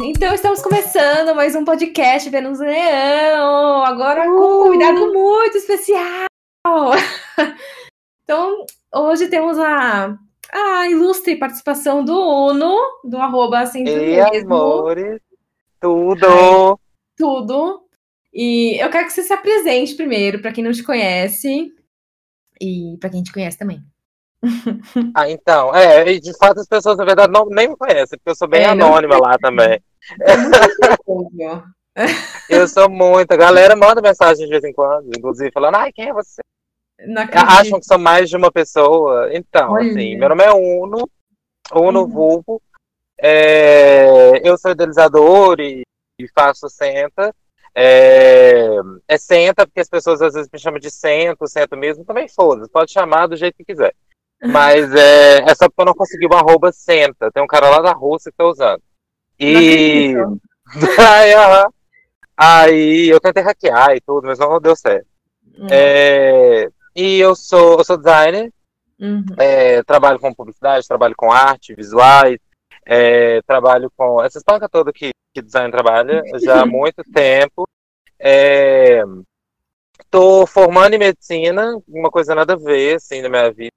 Então estamos começando mais um podcast Vênus Leão, agora com um convidado muito especial. então, hoje temos a, a ilustre participação do Uno, do arroba sempre Ei, mesmo. amores, tudo. Tudo. E eu quero que você se apresente primeiro, para quem não te conhece. E para quem te conhece também. Ah, então, é, e de fato as pessoas, na verdade, não, nem me conhecem, porque eu sou bem É, não anônima lá também. Óbvio. Eu sou muito. A galera manda mensagem de vez em quando, inclusive, falando, ai, quem é você? Acham que sou mais de uma pessoa. Então, Olha. assim, meu nome é Uno, Uno Uhum. Vulvo. É, eu sou idealizador e, e faço Senta. É, é Senta, porque as pessoas às vezes me chamam de Sento, Sento mesmo, também foda pode chamar do jeito que quiser. Mas é, é só porque eu não consegui o arroba Senta. Tem um cara lá da Rússia que tá usando. E. aí, aham. aí eu tentei hackear e tudo, mas não deu certo. É, e eu sou, eu sou designer, Uhum. é, trabalho com publicidade, trabalho com arte, visuais, é, trabalho com essas pancas todas que, que design trabalha já há muito tempo. É, tô formando em medicina, uma coisa nada a ver, assim, na minha vida.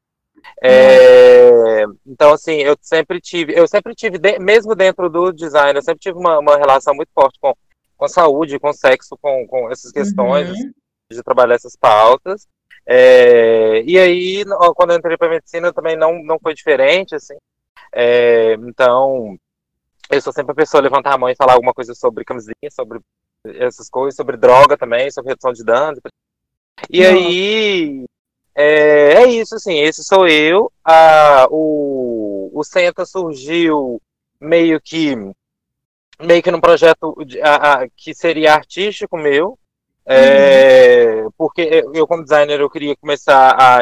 É, então, assim, eu sempre tive, eu sempre tive, de- mesmo dentro do design, eu sempre tive uma, uma relação muito forte com, com saúde, com sexo, com, com essas questões, Uhum. de trabalhar essas pautas. É, e aí, quando eu entrei para medicina, também não, não foi diferente, assim. É, então, eu sou sempre a pessoa a levantar a mão e falar alguma coisa sobre camisinha, sobre essas coisas, sobre droga também, sobre redução de danos. E Nossa. aí, é, é isso, assim, esse sou eu. Ah, o, o Senta surgiu meio que meio que num projeto de- a- a- que seria artístico meu, é, porque eu, como designer, eu queria começar a,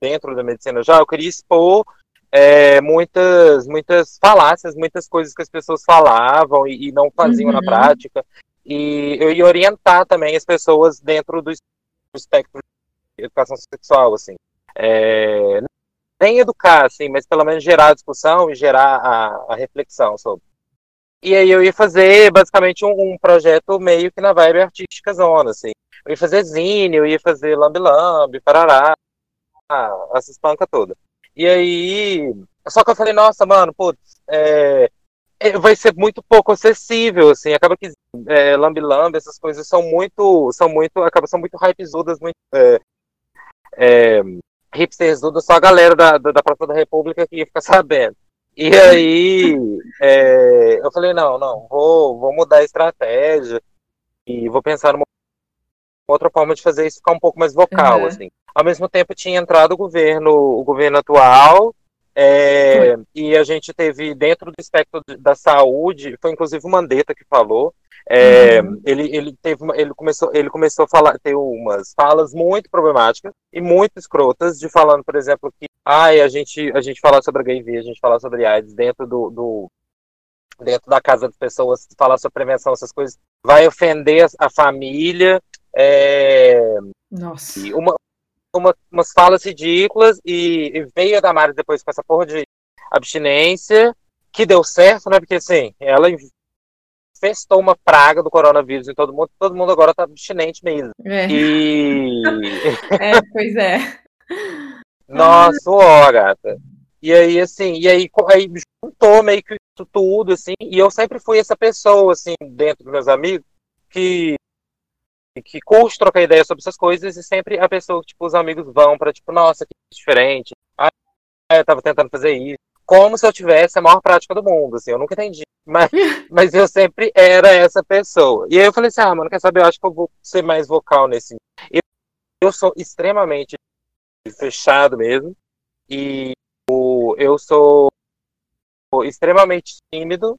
dentro da medicina já, eu queria expor é, muitas, muitas falácias, muitas coisas que as pessoas falavam e, e não faziam na Uhum. prática, e eu ia orientar também as pessoas dentro do es- do espectro educação sexual, assim. É, nem educar, assim, mas pelo menos gerar a discussão e gerar a, a reflexão sobre. E aí eu ia fazer basicamente um, um projeto meio que na vibe artística zona, assim. Eu ia fazer zine, eu ia fazer lambe-lambe, parará, essas pancas todas. E aí. Só que eu falei, nossa, mano, putz, é, é, vai ser muito pouco acessível, assim. Acaba que é, lambe-lambe, essas coisas são muito. São muito. Acabam são muito hypezudas, muito. É, é, hipsterzudas, só a galera da, da, da Praça da República que ia ficar sabendo. E aí, é, eu falei, não, não, vou, vou mudar a estratégia e vou pensar numa outra forma de fazer isso ficar um pouco mais vocal, Uhum. assim. Ao mesmo tempo tinha entrado o governo, o governo atual, é, e a gente teve dentro do espectro da saúde, foi inclusive o Mandetta que falou, é, Uhum. ele, ele teve uma- ele começou ele começou a falar ter umas falas muito problemáticas e muito escrotas de falando por exemplo que ai a gente a gente falar sobre HIV a gente falar sobre AIDS dentro do, do dentro da casa das pessoas falar sobre prevenção essas coisas vai ofender a, família é, Nossa. uma, uma- umas falas ridículas e, e veio a Damares depois com essa porra de abstinência que deu certo né porque assim ela infestou uma praga do coronavírus em todo mundo todo mundo agora tá abstinente mesmo É, e é, pois é. Nossa, ó, gata. E aí, assim, e aí, aí juntou meio que isso tudo, assim, e eu sempre fui essa pessoa, assim, dentro dos meus amigos, que, que curte trocar ideia sobre essas coisas, e sempre a pessoa que, tipo, os amigos vão pra, tipo, nossa, que diferente. Ah, eu tava tentando fazer isso. Como se eu tivesse a maior prática do mundo, assim, eu nunca entendi. Mas, mas eu sempre era essa pessoa. E aí eu falei assim, ah, mano, quer saber, eu acho que eu vou ser mais vocal nesse. Eu, eu sou extremamente fechado mesmo. E o- eu sou extremamente tímido,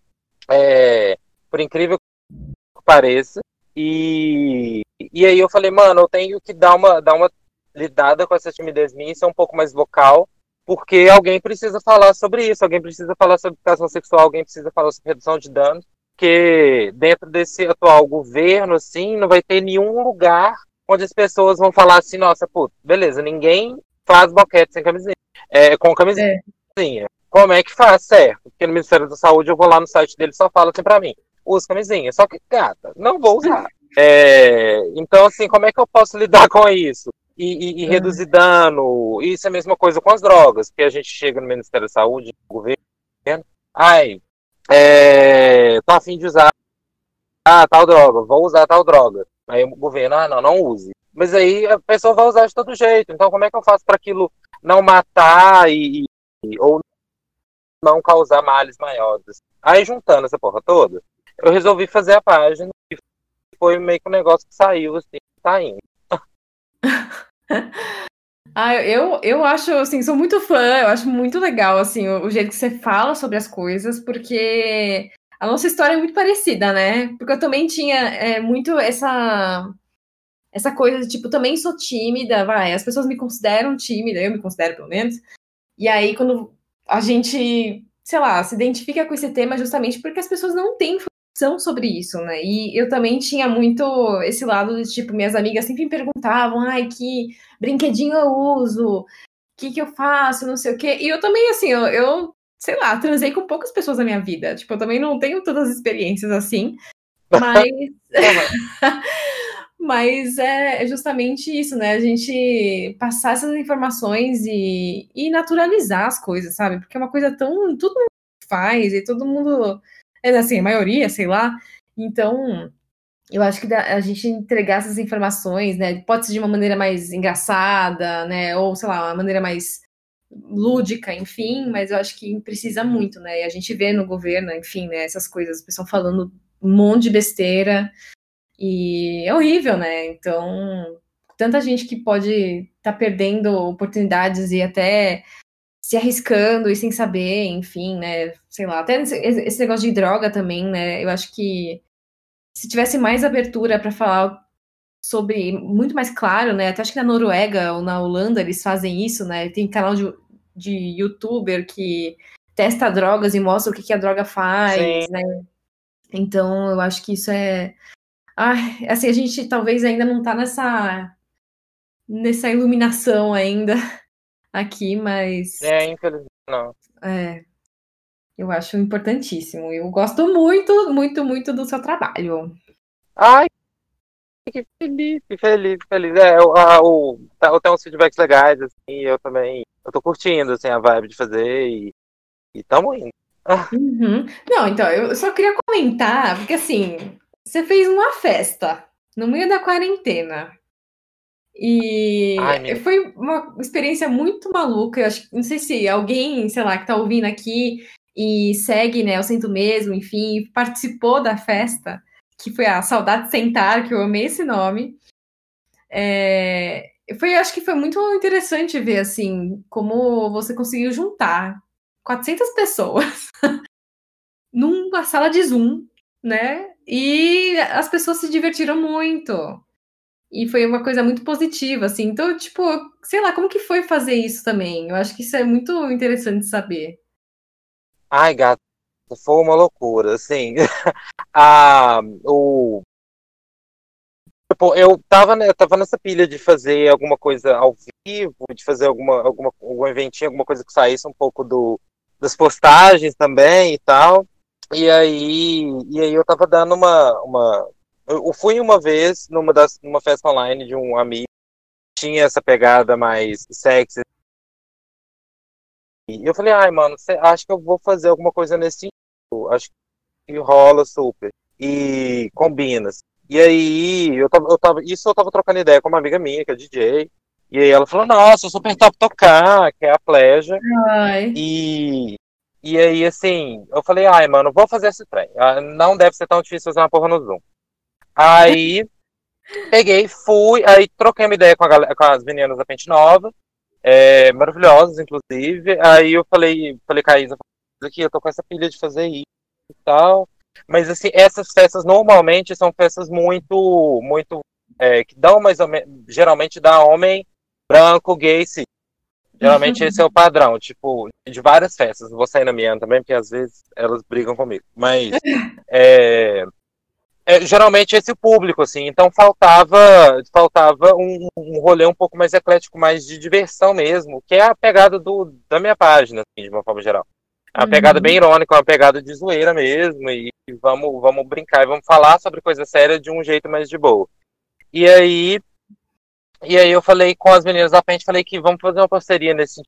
é, por incrível que pareça. E, e aí eu falei, mano, eu tenho que dar uma, dar uma lidada com essa timidez minha e ser um pouco mais vocal, porque alguém precisa falar sobre isso, alguém precisa falar sobre educação sexual, alguém precisa falar sobre redução de danos, porque dentro desse atual governo, assim, não vai ter nenhum lugar onde as pessoas vão falar assim, nossa, putz, beleza, ninguém faz boquete sem camisinha, é, com camisinha. Como é que faz? Certo. Porque no Ministério da Saúde eu vou lá no site dele e só fala assim pra mim. use camisinha. Só que, gata, não vou usar. É, então, assim, como é que eu posso lidar com isso? E, e, e, reduzir dano. Isso é a mesma coisa com as drogas, porque a gente chega no Ministério da Saúde, no governo, ai, é, tô afim de usar ah, tal droga, vou usar tal droga. Aí o governo, ah, não, não use. Mas aí a pessoa vai usar de todo jeito. Então, como é que eu faço para aquilo não matar e, e, ou não causar males maiores? Aí, juntando essa porra toda, eu resolvi fazer a página e foi meio que um negócio que saiu, assim, tá indo. ah, eu, eu acho, assim, sou muito fã, eu acho muito legal, assim, o, o jeito que você fala sobre as coisas, porque a nossa história é muito parecida, né? Porque eu também tinha é, muito essa essa coisa de tipo, também sou tímida, vai, as pessoas me consideram tímida, eu me considero pelo menos. E aí quando a gente, sei lá, se identifica com esse tema justamente porque as pessoas não têm informação sobre isso, né? E eu também tinha muito esse lado de tipo, minhas amigas sempre me perguntavam, ai, que brinquedinho eu uso, o que que eu faço, não sei o quê. E eu também, assim, eu, eu sei lá, transei com poucas pessoas na minha vida. Tipo, eu também não tenho todas as experiências assim. Mas. mas é, é justamente isso, né? A gente passar essas informações e, e naturalizar as coisas, sabe? Porque é uma coisa tão. Todo mundo faz e todo mundo. É assim, a maioria, sei lá. Então, eu acho que a gente entregar essas informações, né? Pode ser de uma maneira mais engraçada, né? Ou, sei lá, uma maneira mais lúdica, enfim, mas eu acho que precisa muito, né? E a gente vê no governo, enfim, né, essas coisas, o pessoal falando um monte de besteira e é horrível, né? Então, tanta gente que pode estar tá perdendo oportunidades e até se arriscando e sem saber, enfim, né? Sei lá, até esse negócio de droga também, né? Eu acho que se tivesse mais abertura para falar sobre muito mais claro, né? Até acho que na Noruega ou na Holanda eles fazem isso, né? Tem canal de, de youtuber que testa drogas e mostra o que, que a droga faz, Sim. né? Então eu acho que isso é. Ah, assim, a gente talvez ainda não tá nessa nessa iluminação ainda aqui, mas. É, infelizmente não. É. Eu acho importantíssimo. Eu gosto muito, muito, muito do seu trabalho. Ai, que feliz, que feliz, que feliz. É, o, a, o, tá, tem uns feedbacks legais, assim, eu também, eu tô curtindo, assim, a vibe de fazer e, e tamo indo. Uhum. Não, então, eu só queria comentar, porque assim, você fez uma festa no meio da quarentena. E Ai, foi uma experiência muito maluca. Eu acho, não sei se alguém, sei lá, que tá ouvindo aqui e segue, né, eu sinto mesmo, enfim, participou da festa que foi a Saudade Sentar, que eu amei esse nome. É, foi, acho que foi muito interessante ver, assim, como você conseguiu juntar 400 pessoas numa sala de Zoom, né? E as pessoas se divertiram muito. E foi uma coisa muito positiva, assim. Então, tipo, sei lá, como que foi fazer isso também? Eu acho que isso é muito interessante saber. Ai, gato, foi uma loucura, assim. a, o, tipo, eu tava, né, tava nessa pilha de fazer alguma coisa ao vivo, de fazer alguma, alguma, algum eventinho, alguma coisa que saísse um pouco do, das postagens também e tal. E aí, e aí eu tava dando uma. uma eu fui uma vez numa, das, numa festa online de um amigo, tinha essa pegada mais sexy. E eu falei, ai, mano, acho que eu vou fazer alguma coisa nesse acho que rola super. E combina. E aí, eu tava, eu tava, isso eu tava trocando ideia com uma amiga minha, que é DJ. E aí ela falou, nossa, eu super top tocar, que é a Pleja. E, e aí, assim, eu falei, ai, mano, vou fazer esse trem. Ah, não deve ser tão difícil fazer uma porra no Zoom. Aí, peguei, fui, aí troquei uma ideia com, a, com as meninas da Pente Nova, é, maravilhosas, inclusive. Aí eu falei, falei com a Isa, aqui, eu tô com essa pilha de fazer isso e tal. Mas assim, essas festas normalmente são festas muito, muito é, que dão mais ou menos, geralmente dá homem branco, gay, sim. Geralmente esse é o padrão, tipo, de várias festas. Não vou sair na minha também, porque às vezes elas brigam comigo. Mas é, é, geralmente esse é o público, assim. Então faltava, faltava um, um rolê um pouco mais eclético, mais de diversão mesmo, que é a pegada do, da minha página, assim, de uma forma geral. É uma pegada bem irônica, uma pegada de zoeira mesmo. E vamos, vamos brincar e vamos falar sobre coisa séria de um jeito mais de boa. E aí, e aí eu falei com as meninas da frente, falei que vamos fazer uma parceria nesse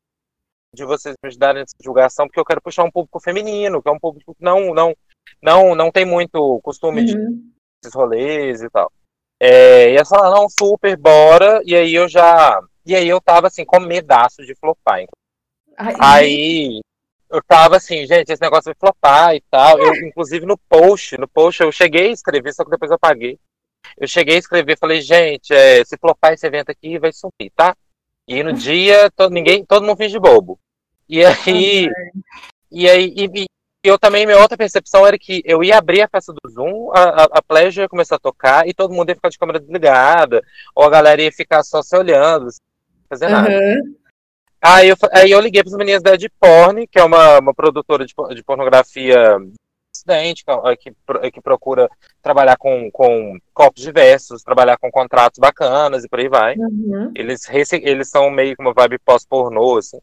de vocês me ajudarem nessa divulgação, porque eu quero puxar um público feminino, que é um público que não, não, não, não tem muito costume uhum. de rolês e tal. É, e elas falaram, não, super, bora. E aí eu já. E aí eu tava assim, com medaço de flopar. Aí, aí eu tava assim, gente, esse negócio vai flopar e tal. Eu, inclusive no post, no post eu cheguei a escrever, só que depois eu apaguei. Eu cheguei a escrever, falei, gente, é, se flopar esse evento aqui, vai sumir, tá? E no dia, todo, ninguém, todo mundo finge bobo. E aí, e aí, e, e, eu também, minha outra percepção era que eu ia abrir a festa do Zoom, a, a, a Pleasure ia começar a tocar e todo mundo ia ficar de câmera desligada, ou a galera ia ficar só se olhando, sem fazer nada. Uhum. Aí eu, aí eu liguei para as meninas da Ed Porn, que é uma, uma produtora de, de pornografia dissidente, que, que procura trabalhar com, com corpos diversos, trabalhar com contratos bacanas e por aí vai. Uhum. Eles, eles são meio que uma vibe pós-pornô, assim.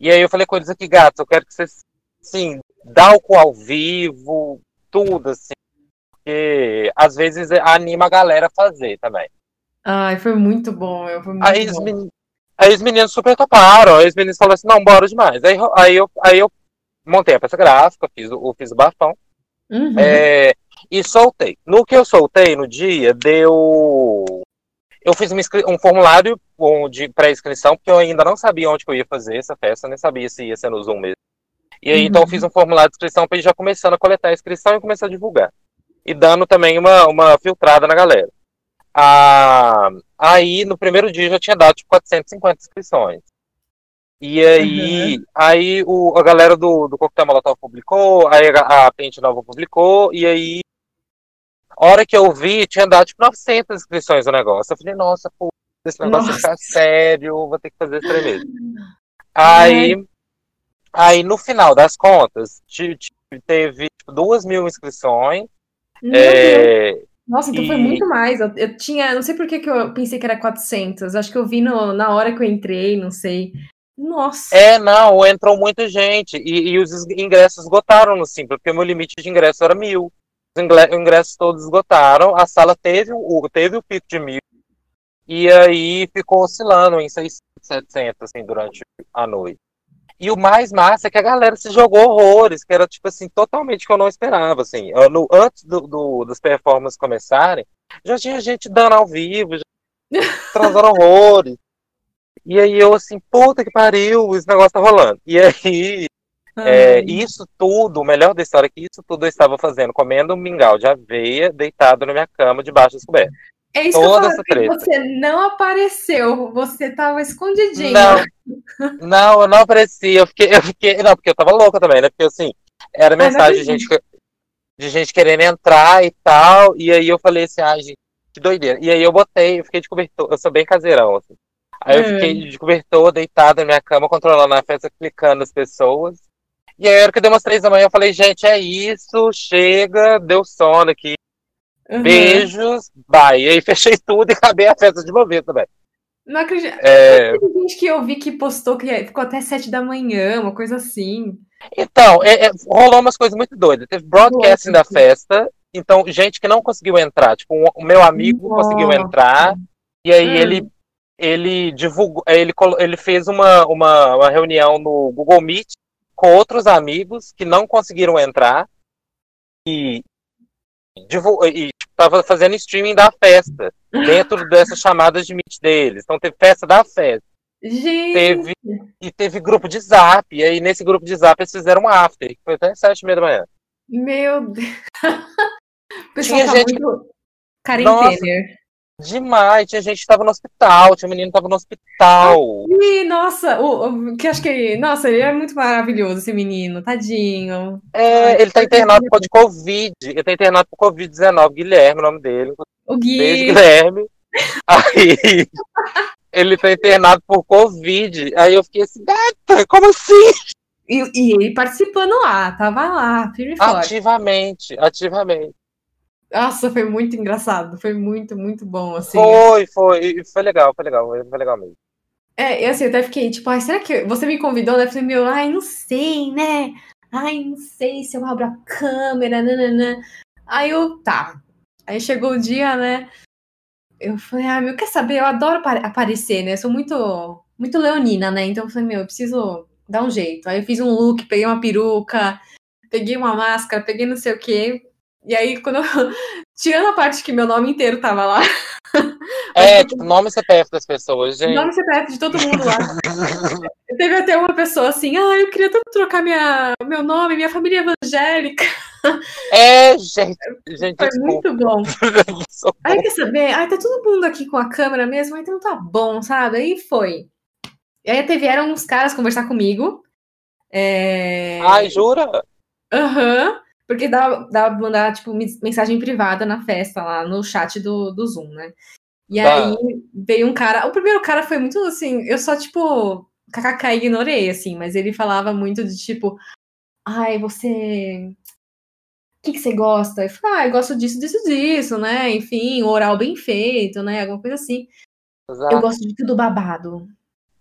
E aí eu falei com eles aqui, gatos, eu quero que vocês, sim, dá o cu ao vivo, tudo, assim. Porque às vezes anima a galera a fazer também. Ai, foi muito bom, eu foi muito aí, bom. Os meninos, aí os meninos super toparam, aí os meninos falaram assim, não, bora demais. Aí, aí, eu, aí eu montei a peça gráfica, fiz o, fiz o bafão. Uhum. É, e soltei. No que eu soltei no dia, deu. Eu fiz um formulário de pré-inscrição, porque eu ainda não sabia onde eu ia fazer essa festa, nem sabia se ia ser no Zoom mesmo. E aí, uhum. então, eu fiz um formulário de inscrição para ir já começando a coletar a inscrição e começar a divulgar. E dando também uma, uma filtrada na galera. Ah, aí, no primeiro dia, já tinha dado tipo, 450 inscrições. E aí, uhum. aí o, a galera do, do Coquetel Molotov publicou, aí a, a Pente Nova publicou, e aí, a hora que eu vi, tinha dado tipo 900 inscrições no negócio. Eu falei, nossa, pô, esse negócio vai ficar sério, vou ter que fazer tremendo. Aí, uhum. Aí, no final das contas, teve tipo, duas mil inscrições. É, nossa, então e... foi muito mais. Eu, eu, tinha, não sei por que, que eu pensei que era 400. Acho que eu vi no, na hora que eu entrei, não sei. Nossa. É, não, entrou muita gente. E, e os ingressos esgotaram no Simpla, porque o meu limite de ingresso era mil. Os ingressos todos esgotaram. A sala teve o, teve o pico de mil. E aí ficou oscilando em 600, 700, assim, durante a noite. E o mais massa é que a galera se jogou horrores, que era, tipo assim, totalmente que eu não esperava, assim. No, antes do, do, das performances começarem, já tinha gente dando ao vivo, já transando horrores. E aí eu assim, puta que pariu, esse negócio tá rolando. E aí, é, isso tudo, o melhor da história é que isso tudo eu estava fazendo, comendo um mingau de aveia, deitado na minha cama, debaixo das cobertas. É isso Toda que eu falo, você não apareceu, você tava escondidinho. Não, não, eu não apareci, eu fiquei, eu fiquei, não, porque eu tava louca também, né, porque assim, era mensagem de gente, de gente querendo entrar e tal, e aí eu falei assim, ah, gente, que doideira. E aí eu botei, eu fiquei de cobertor, eu sou bem caseirão, assim. Aí eu fiquei de cobertor, deitado na minha cama, controlando a festa, clicando as pessoas. E aí, era que deu umas três da manhã, eu falei, gente, é isso, chega, deu sono aqui. Uhum. Beijos, bye. E aí fechei tudo e acabei a festa de uma vez também. Não acredito. É... Tem gente que eu vi que postou que ficou até sete da manhã, uma coisa assim. Então, é, é, rolou umas coisas muito doidas. Teve broadcasting Nossa. da festa, então, gente que não conseguiu entrar. Tipo, o meu amigo Nossa. conseguiu entrar, e aí hum. ele ele divulgou, ele, ele fez uma, uma, uma reunião no Google Meet com outros amigos que não conseguiram entrar e estava fazendo streaming da festa dentro dessas chamadas de Meet deles. Então teve festa da festa. Gente. Teve, e teve grupo de zap. E aí nesse grupo de zap eles fizeram um after, que foi até sete e meia da manhã. Meu Deus. Tinha tá gente... muito quarentena. Demais, tinha gente que tava no hospital, tinha um menino que tava no hospital. Ih, nossa, o, o, que acho que. Nossa, ele é muito maravilhoso, esse menino, tadinho. É, ele tá internado por Covid. Ele tá internado por Covid-19, Guilherme, o nome dele. O Gui. Beijo, Guilherme. Aí. ele tá internado por Covid. Aí eu fiquei assim, gata, como assim? E, e ele participando lá, tava lá, firme e forte. Ativamente, ativamente. Nossa, foi muito engraçado. Foi muito, muito bom, assim. Foi, foi. Foi legal, foi legal. Foi legal mesmo. É, e assim, eu até fiquei, tipo, ai, será que você me convidou? Eu falei, meu, ai, não sei, né? Ai, não sei se eu abro a câmera, nananã. Aí eu, tá. Aí chegou o dia, né? Eu falei, ah, meu, quer saber? Eu adoro aparecer, né? Eu sou muito, muito leonina, né? Então eu falei, meu, eu preciso dar um jeito. Aí eu fiz um look, peguei uma peruca, peguei uma máscara, peguei não sei o quê. E aí, quando eu... Tirando a parte que meu nome inteiro tava lá. É, tipo, nome e CPF das pessoas, gente. Nome e CPF de todo mundo lá. Teve até uma pessoa assim, ah, eu queria tanto trocar minha, meu nome, minha família evangélica. É, gente. gente Foi muito bom. aí quer saber? Ai, tá todo mundo aqui com a câmera mesmo, então tá bom, sabe? Aí foi. E aí até vieram uns caras conversar comigo. É... Ai, jura? Aham. Uhum. Porque dá, dá pra mandar, tipo, mensagem privada na festa lá no chat do, do Zoom, né? E tá. aí veio um cara. O primeiro cara foi muito assim. Eu só, tipo, kkk ignorei, assim, mas ele falava muito de tipo. Ai, você. O que, que você gosta? Eu falei, ah, eu gosto disso, disso, disso, né? Enfim, oral bem feito, né? Alguma coisa assim. Exato. Eu gosto de tudo babado.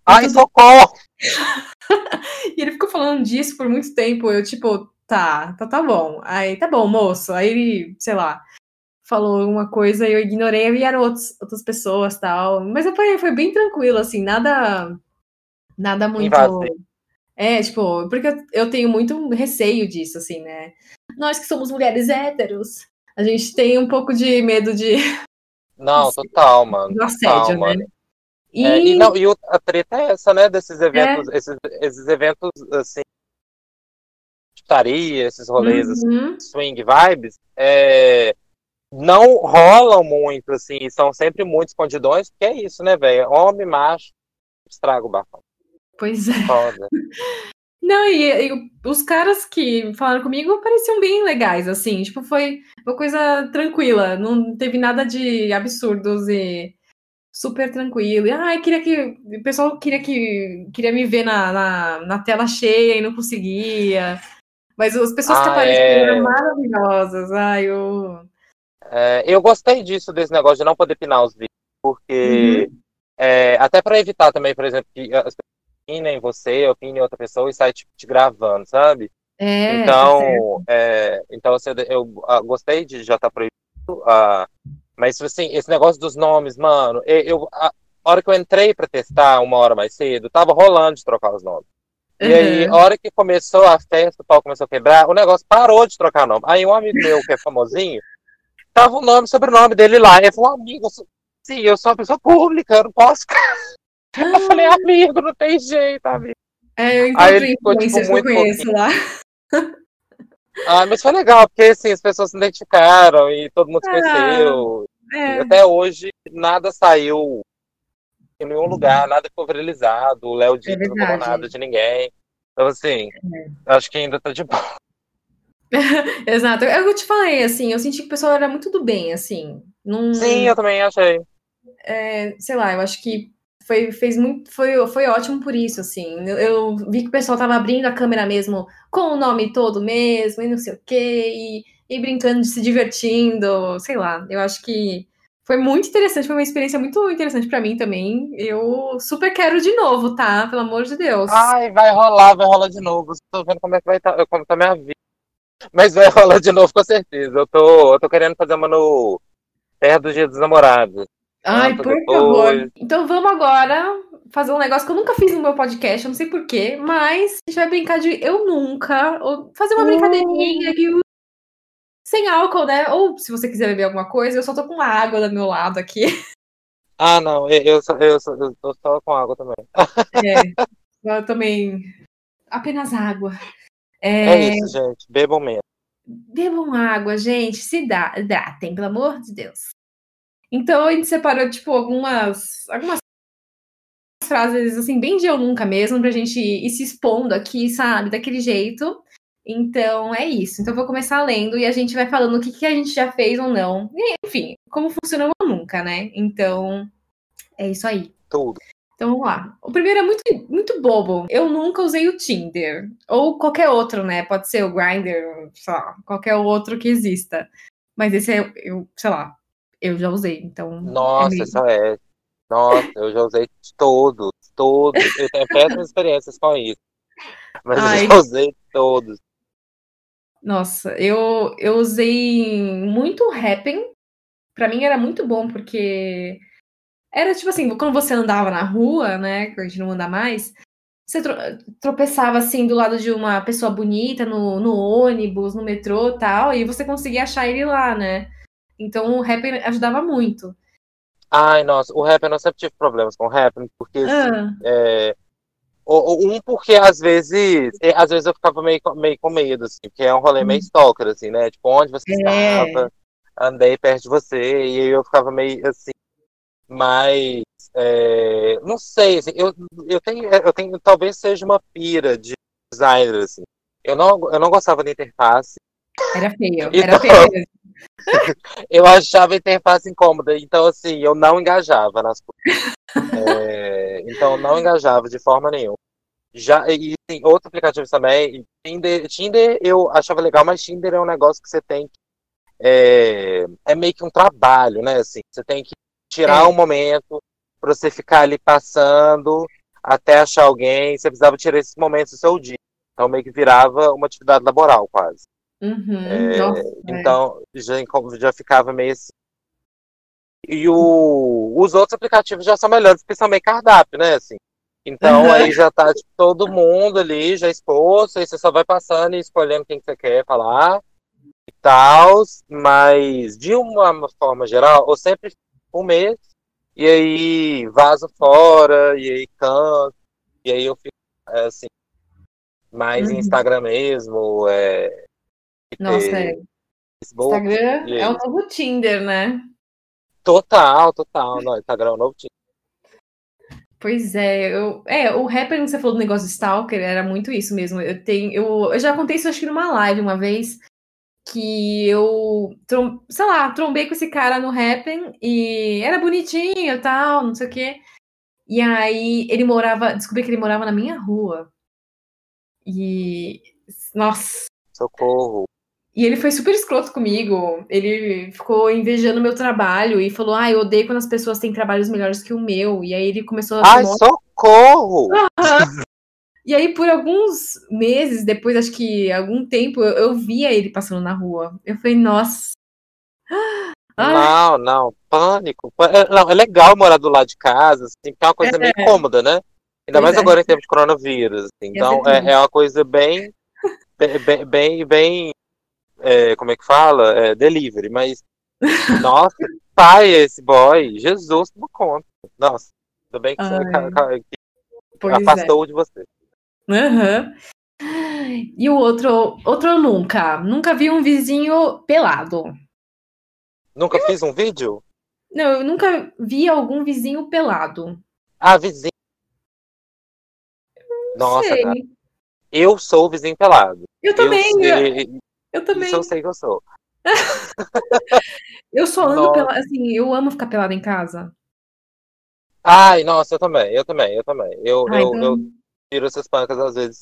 Ai, tudo... socorro! e ele ficou falando disso por muito tempo. Eu, tipo, tá, tá, tá bom. Aí, tá bom, moço. Aí ele, sei lá, falou uma coisa e eu ignorei e vieram outros, outras pessoas tal. Mas foi, foi bem tranquilo, assim, nada. Nada muito. Invasivo. É, tipo, porque eu tenho muito receio disso, assim, né? Nós que somos mulheres héteros, a gente tem um pouco de medo de. Não, total, mano. Do assédio, total, né? E... É, e, não, e a treta é essa, né? Desses eventos, é. esses, esses eventos, assim, putaria, esses rolês assim, uhum. assim, swing vibes, é, não rolam muito, assim, são sempre muito escondidões, porque é isso, né, velho? Homem, macho, estraga o bafão. Pois é. Foda. Não, e, e, os caras que falaram comigo pareciam bem legais, assim, tipo, foi uma coisa tranquila, não teve nada de absurdos e super tranquilo. E, ai, queria que. O pessoal queria que queria me ver na, na, na tela cheia e não conseguia. Mas as pessoas ah, que apareceram é... eram maravilhosas. Ai, eu. É, eu gostei disso, desse negócio de não poder pinar os vídeos, porque uhum. é, até para evitar também, por exemplo, que as pessoas opinem você, opinem outra pessoa e sai tipo, te gravando, sabe? É, então, tá é, então assim, eu uh, gostei de já estar tá proibido, uh, mas assim, esse negócio dos nomes, mano, eu, eu a hora que eu entrei para testar uma hora mais cedo, tava rolando de trocar os nomes. E uhum. aí, a hora que começou a festa, o pau começou a quebrar, o negócio parou de trocar nome. Aí um amigo meu, que é famosinho, tava o nome, sobrenome dele lá. Ele falou, amigo, sim, eu sou uma pessoa pública, eu não posso. Eu falei, amigo, não tem jeito, amigo. É, eu encontrei Aí ele ficou, tipo, muito eu conheço lá. Ah, mas foi legal, porque assim, as pessoas se identificaram e todo mundo se ah, conheceu. É. até hoje nada saiu em nenhum lugar, nada ficou viralizado, o Léo Dito é não falou nada de ninguém. Então, assim, é. acho que ainda tá de boa. Exato. É eu te falei, assim, eu senti que o pessoal era muito do bem, assim. Num... Sim, eu também achei. É, sei lá, eu acho que foi, fez muito, foi, foi ótimo por isso, assim. Eu, eu, vi que o pessoal tava abrindo a câmera mesmo com o nome todo mesmo, e não sei o quê, e, e brincando, se divertindo, sei lá. Eu acho que foi muito interessante, foi uma experiência muito interessante para mim também. Eu super quero de novo, tá? Pelo amor de Deus. Ai, vai rolar, vai rolar de novo. Tô vendo como é que vai estar, tá, como tá minha vida. Mas vai rolar de novo com certeza. Eu tô, eu tô querendo fazer uma no perto do Dia dos Namorados. Ai, por depois. favor. Então vamos agora fazer um negócio que eu nunca fiz no meu podcast, eu não sei porquê, mas a gente vai brincar de eu nunca, ou fazer uma uh. brincadeirinha aqui sem álcool, né? Ou se você quiser beber alguma coisa, eu só tô com água do meu lado aqui. Ah, não, eu, eu, eu, eu tô só com água também. É, eu também. Apenas água. É, é isso, gente. Bebam mesmo. Bebam água, gente. Se dá, dá, tem, pelo amor de Deus. Então a gente separou, tipo, algumas, algumas frases, assim, bem de eu nunca mesmo, pra gente ir se expondo aqui, sabe, daquele jeito. Então é isso. Então eu vou começar lendo e a gente vai falando o que, que a gente já fez ou não. E, enfim, como funcionou nunca, né? Então é isso aí. Tudo. Então vamos lá. O primeiro é muito, muito bobo. Eu nunca usei o Tinder. Ou qualquer outro, né? Pode ser o Grindr, sei lá, qualquer outro que exista. Mas esse é, eu, sei lá, eu já usei, então. É Nossa, é essa é. Nossa, eu já usei todos, todos. Eu tenho péssimas experiências com isso. Mas Ai. eu já usei todos. Nossa, eu, eu usei muito Happen. Pra mim era muito bom, porque era tipo assim, quando você andava na rua, né? Que a gente não anda mais, você tro tropeçava assim do lado de uma pessoa bonita no, no ônibus, no metrô tal, e você conseguia achar ele lá, né? Então o rap ajudava muito. Ai, nossa, o rap eu sempre tive problemas com o rap, porque assim, Ah, é, o- o- um porque às vezes, é, às vezes eu ficava meio, meio com medo, assim, porque é um rolê meio stalker, assim, né? Tipo, onde você É. estava, andei perto de você, e aí eu ficava meio assim, mas é, não sei, assim, eu, eu tenho, eu tenho, talvez seja uma pira de designer, assim. Eu não, eu não gostava da interface. era feio, Então- era feio. Eu achava a interface incômoda, então assim, eu não engajava nas coisas. É, então não engajava de forma nenhuma. Já, e tem outros aplicativos também. Tinder, Tinder eu achava legal, mas Tinder é um negócio que você tem que. É, é meio que um trabalho, né? Assim, você tem que tirar É. um momento para você ficar ali passando até achar alguém. Você precisava tirar esses momentos do seu dia. Então meio que virava uma atividade laboral, quase. Uhum, nossa, é. Então, já, já ficava meio assim. E o, os outros aplicativos já são melhores, porque são meio cardápio, né? Assim. Então, Uhum. aí já tá tipo, todo mundo ali já exposto, aí você só vai passando e escolhendo quem que você quer falar e tal. Mas, de uma forma geral, eu sempre fico um mês, e aí vazo fora, e aí canto, e aí eu fico, é, assim, mais em Uhum. Instagram mesmo, é, Nossa, é. Facebook. Instagram é o novo Tinder, né? Total, total. Não, Instagram é o novo Tinder. Pois é, eu, é, o rapper que você falou do negócio do Stalker era muito isso mesmo. Eu tenho, eu, eu já contei isso acho que numa live uma vez que eu, trom- sei lá, trombei com esse cara no Happen e era bonitinho e tal, não sei o quê. E aí ele morava, descobri que ele morava na minha rua. E nossa, Socorro. E ele foi super escroto comigo. Ele ficou invejando meu trabalho e falou: "Ah, eu odeio quando as pessoas têm trabalhos melhores que o meu". E aí ele começou a Ai, socorro! E aí, por alguns meses, depois, acho que algum tempo, eu, eu via ele passando na rua. Eu falei, nossa. Ai, Não, não, pânico. É- Não, é legal morar do lado de casa, assim, porque é uma coisa meio cômoda, né? Ainda Pois mais é. agora em tempo de coronavírus. assim. Então, é, é uma coisa bem, bem, bem, bem, é, como é que fala? É, delivery, mas, nossa, pai esse boy, Jesus, toma conta. Nossa, ainda bem que você que pois é. afastou de você. Aham. E o outro, outro eu nunca. Nunca vi um vizinho pelado. Nunca fiz um vídeo? Não, eu nunca vi algum vizinho pelado. Ah, vizinho. Nossa, eu sou o vizinho pelado. Eu também, eu, eu, também. Isso eu sei que eu sou. Eu só ando Nossa. pelado, assim, eu amo ficar pelado em casa. Ai, nossa, eu também, eu também, eu também. Eu, Ah, eu, então- eu tiro essas pancas às vezes.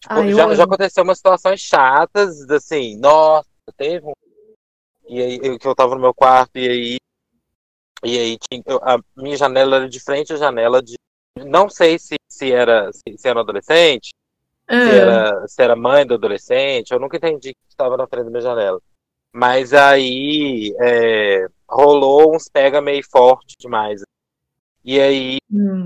Tipo, Ah, eu já, já aconteceu umas situações chatas, assim, nossa, teve um. E aí, eu, que eu tava no meu quarto, e aí. E aí, tinha, eu- a minha janela era de frente à janela de. Não sei se, se, era, se, se era um adolescente, Ah, se era, se era mãe do adolescente, eu nunca entendi que estava na frente da minha janela. Mas aí é, rolou uns pega meio forte demais. E aí, hum.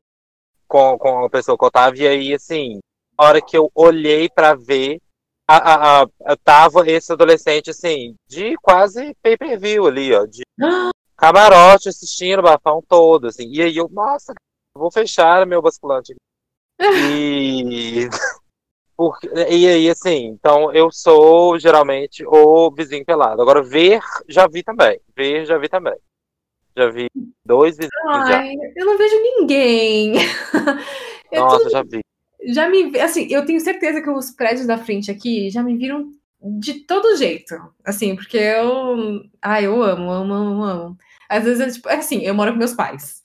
com, com a pessoa que eu tava, e aí, assim, a hora que eu olhei pra ver, a, a, a- tava esse adolescente, assim, de quase pay-per-view ali, ó, de Ah, camarote assistindo o bafão todo, assim. E aí eu, nossa, vou fechar meu basculante. E, porque, e aí, assim, então eu sou geralmente o vizinho pelado. Agora, ver, já vi também. Ver, já vi também. Já vi dois vizinhos já. Ai, eu não vejo ninguém. Nossa, já vi. já me assim, eu tenho certeza que os prédios da frente aqui já me viram de todo jeito. Assim, porque eu. Ai, eu amo, amo, amo, amo. Às vezes, é, tipo, é assim, eu moro com meus pais.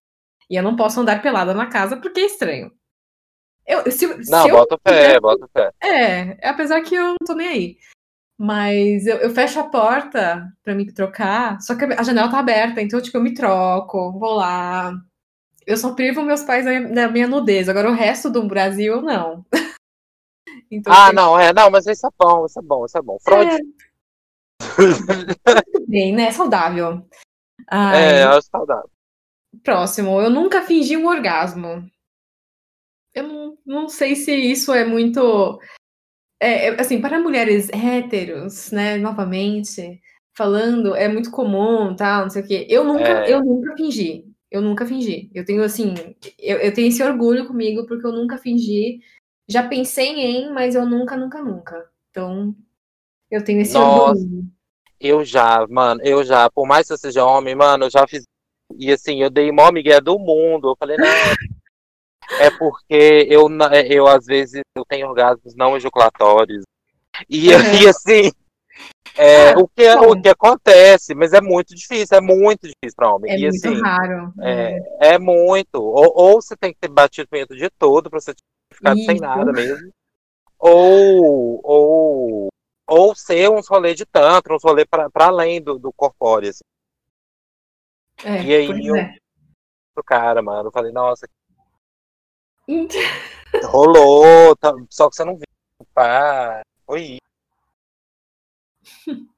E eu não posso andar pelada na casa porque é estranho. Eu, se, Não, se eu bota fé, bota fé. É, apesar que eu não tô nem aí. Mas eu, eu fecho a porta pra me trocar, só que a janela tá aberta, então, tipo, eu me troco, vou lá. Eu só privo meus pais da, minha nudez, agora o resto do Brasil, não. Então, Ah, não, é, não, mas isso é bom, isso é bom, isso é bom. Freud, É, tudo bem, né? Saudável. Ai, é, eu acho saudável. Próximo, eu nunca fingi um orgasmo. Eu não, não sei se isso é muito. É, é, assim, para mulheres héteros, né? Novamente, falando, é muito comum, tal, não sei o quê. Eu nunca, É. eu nunca fingi. Eu nunca fingi. Eu tenho, assim, eu, eu tenho esse orgulho comigo, porque eu nunca fingi. Já pensei em, mas eu nunca, nunca, nunca. Então, eu tenho esse Nossa. orgulho. Eu já, mano, eu já, por mais que eu seja homem, mano, eu já fiz. E assim, eu dei mó migué do mundo. Eu falei, não. É porque eu, na- eu às vezes, eu tenho orgasmos não ejaculatórios. E, Uhum. e assim, é, Ah, o, que, bom. o que acontece, mas é muito difícil, é muito difícil pra homem. É e muito assim, raro. é, é muito. Ou, ou você tem que ter batido punheta de todo pra você ficar sem Isso. nada mesmo. Ou, ou, ou ser uns rolês de tantra, uns rolês pra além do, do corpóreo. Assim. É, E aí eu- é. Pro cara, mano. Eu falei, nossa, rolou, tá- só que você não viu. Pá, foi isso.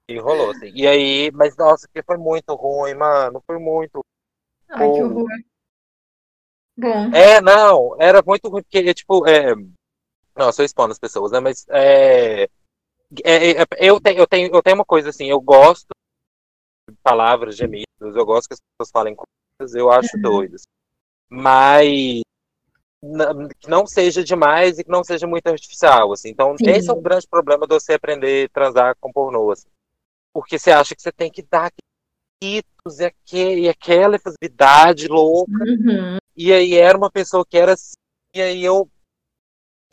E rolou, assim. E aí, mas nossa, que foi muito ruim, mano. Foi muito. Ai, que Ou- horror. Bom, É, não, era muito ruim, porque, tipo, é. Não, eu sou expondo as pessoas, né? Mas é. é, é, eu, tenho, eu, tenho, eu tenho uma coisa assim, eu gosto de palavras, gemidos, eu gosto que as pessoas falem coisas, eu acho Uhum. doido. assim. Mas que não seja demais e que não seja muito artificial, assim. Então, Sim. esse é o grande problema de você aprender a transar com pornô, assim. Porque você acha que você tem que dar ritos e, aque- e aquela efusividade louca. uhum, E aí era uma pessoa que era assim, e aí eu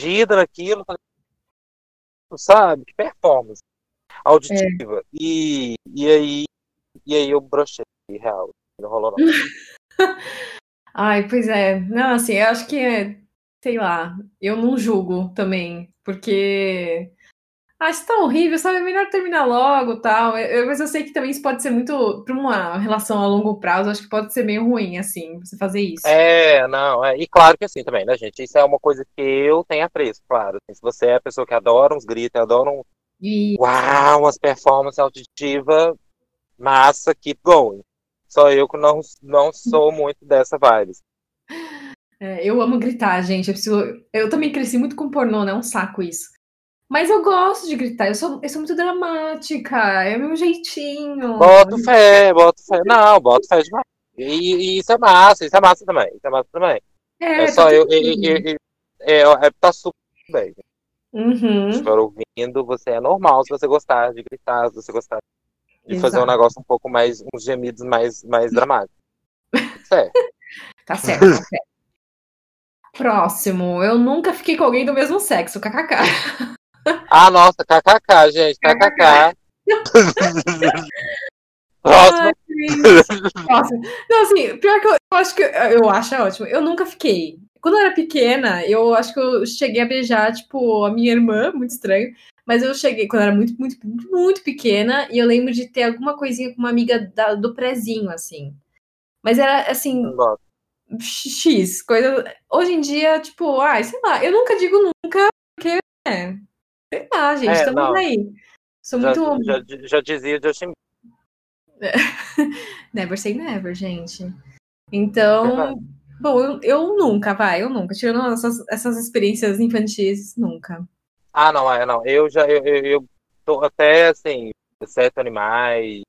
gida naquilo, sabe, que performance auditiva. E, e aí e aí eu brochei, real, não rolou não. Ai, pois é. Não, assim, eu acho que é, sei lá, eu não julgo também, porque ah, isso tá horrível, sabe? É melhor terminar logo, tal. Eu- eu- mas eu sei que também isso pode ser muito para uma relação a longo prazo, acho que pode ser meio ruim assim, você fazer isso. É, não, é, e claro que assim também, né, gente? Isso é uma coisa que eu tenho apreço, claro. Assim, se você é a pessoa que adora uns gritos, adora um uau, umas performances auditivas, massa, keep going. Só eu que não, não sou muito dessa vibe. é, eu amo gritar, gente. Eu preciso. Eu também cresci muito com pornô, né? É um saco isso. Mas eu gosto de gritar, eu sou, eu sou muito dramática, é o meu jeitinho. Boto fé, boto fé. Não, boto fé demais. E, e isso é massa, isso é massa também. Isso é massa também. É, É, tá só eu. bem. eu- eu- eu- é, é, tá super bem. Se Uhum, estiver ouvindo, você é normal se você gostar de gritar, se você gostar de fazer um exato. negócio um pouco mais, uns gemidos mais, mais dramáticos. Certo. Tá certo, tá certo. Próximo, eu nunca fiquei com alguém do mesmo sexo, kkk. Ah, nossa, kkk, gente, kkk. Próximo. Ai. Próximo. Não, assim, pior que eu, eu acho que eu acho é ótimo. Eu nunca fiquei. Quando eu era pequena, eu acho que eu cheguei a beijar, tipo, a minha irmã, muito estranho. Mas eu cheguei quando eu era muito, muito, muito pequena, e eu lembro de ter alguma coisinha com uma amiga da- do prezinho, assim. Mas era assim. X, coisa. Hoje em dia, tipo, ai, sei lá, eu nunca digo nunca, porque, é, sei lá, gente, É, estamos não. aí. Sou Já, muito. já, já dizia Justin Never say never, gente. Então, bom, eu, eu nunca, vai, eu nunca. Tirando essas, essas experiências infantis, nunca. Ah, não, é, não. Eu já, eu, eu, eu tô até, assim, sete animais,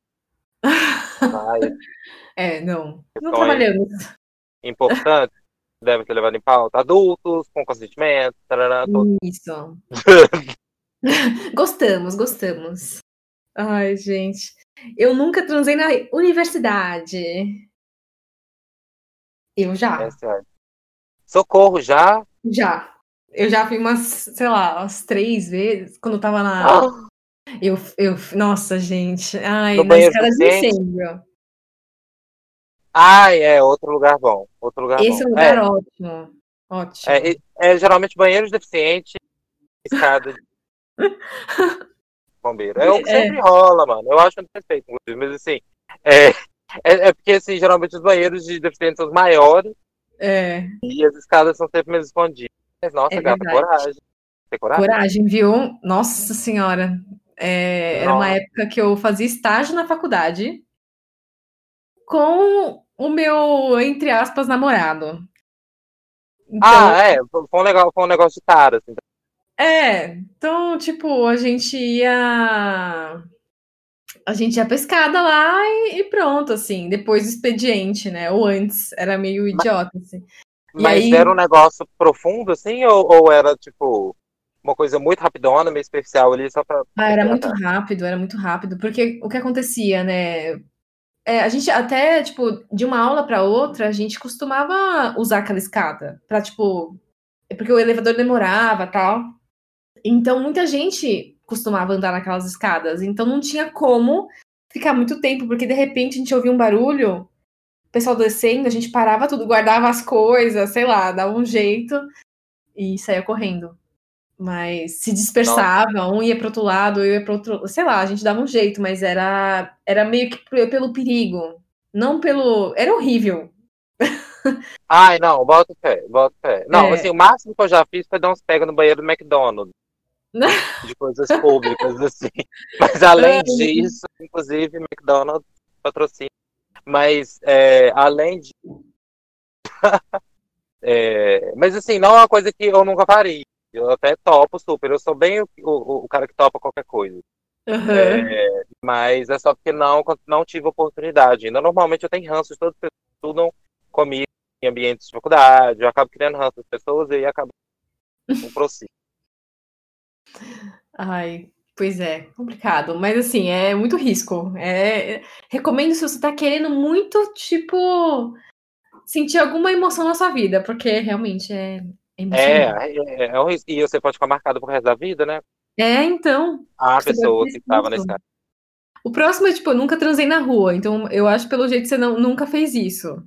É, não. Não trabalhamos. importantes, devem ser levados em pauta. Adultos, com consentimento, tarará, todo. Isso. Gostamos, gostamos. Ai, gente. Eu nunca transei na universidade. Eu já. É. Socorro, já? Já. Eu já fui umas, sei lá, umas três vezes, quando eu tava na. Ah, Eu, eu, nossa, gente. Ai, No na banheiro escada de incêndio. Ai, é, outro lugar bom. Outro lugar Esse é um bom. lugar ótimo. Ótimo. É, é, é, geralmente banheiros deficientes, escada de bombeiro. É o que É. sempre rola, mano. Eu acho perfeito, inclusive, mas assim, é, é, é porque assim, geralmente os banheiros de deficientes são os maiores É, e as escadas são sempre meio escondidas. Mas, nossa, É gata, coragem. Ter coragem? Coragem, viu? Nossa senhora. É, era uma época que eu fazia estágio na faculdade com o meu, entre aspas, namorado. Então, ah, é, foi um, legal, foi um negócio de tara, assim. É, então, tipo, a gente ia. A gente ia pescada lá e, e pronto, assim, depois do expediente, né? Ou antes, era meio idiota, assim. Mas aí... era um negócio profundo, assim, ou, ou, era, tipo, uma coisa muito rapidona, meio especial ali, só pra. Ah, era muito rápido, era muito rápido, porque o que acontecia, né? É, a gente até, tipo, de uma aula para outra, a gente costumava usar aquela escada para tipo, porque o elevador demorava tal. Então muita gente costumava andar naquelas escadas, então não tinha como ficar muito tempo, porque de repente a gente ouvia um barulho, o pessoal descendo, a gente parava tudo, guardava as coisas, sei lá, dava um jeito e saía correndo. Mas se dispersava, Nossa. um ia para outro lado, eu ia para outro, sei lá, a gente dava um jeito, mas era era meio que pelo perigo, não pelo, era horrível. Ai, não, bota fé, bota fé. Não, é. assim, o máximo que eu já fiz foi dar uns pega no banheiro do McDonald's. de coisas públicas, assim. Mas além disso, inclusive, McDonald's patrocina. Mas é, além de. é, mas assim, não é uma coisa que eu nunca faria. Eu até topo super. Eu sou bem o, o, o cara que topa qualquer coisa. Uhum. É, mas é só porque não, não tive oportunidade. Ainda normalmente eu tenho ranço de todas as pessoas que estudam comigo em ambientes de faculdade. Eu acabo criando ranço das pessoas e acabo um processo. Ai, pois é, complicado. Mas assim, é muito risco. É, recomendo se você tá querendo muito, tipo, sentir alguma emoção na sua vida, porque realmente é, é, é, é um risco. E você pode ficar marcado pro resto da vida, né? É, então. A pessoa que estava nesse. O próximo é, tipo, eu nunca transei na rua. Então, eu acho pelo jeito que você não, nunca fez isso.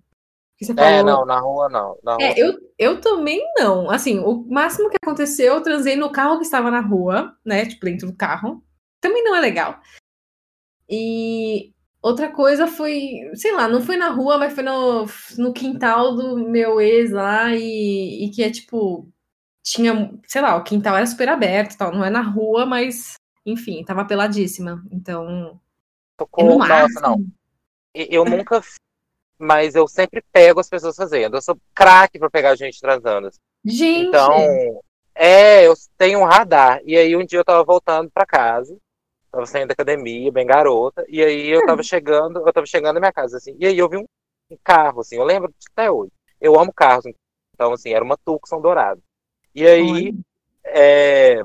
É, falou... não, na rua não. Na rua, é, eu, eu também não. Assim, o máximo que aconteceu, eu transei no carro que estava na rua, né? Tipo, dentro do carro. Também não é legal. E Outra coisa foi, sei lá, não foi na rua, mas foi no, no quintal do meu ex lá e, e que é tipo, tinha, sei lá, o quintal era super aberto tal, não é na rua, mas enfim, tava peladíssima. Então. Tocou, é nossa, não. Eu nunca, mas eu sempre pego as pessoas fazendo. Eu sou craque pra pegar gente transando. Gente! Então, é, eu tenho um radar. E aí um dia eu tava voltando pra casa. Tava saindo da academia, bem garota. E aí eu tava hum. chegando, eu tava chegando na minha casa, assim. E aí eu vi um, um carro, assim, eu lembro até hoje. Eu amo carros. Então, assim, era uma Tucson dourada. E aí, é,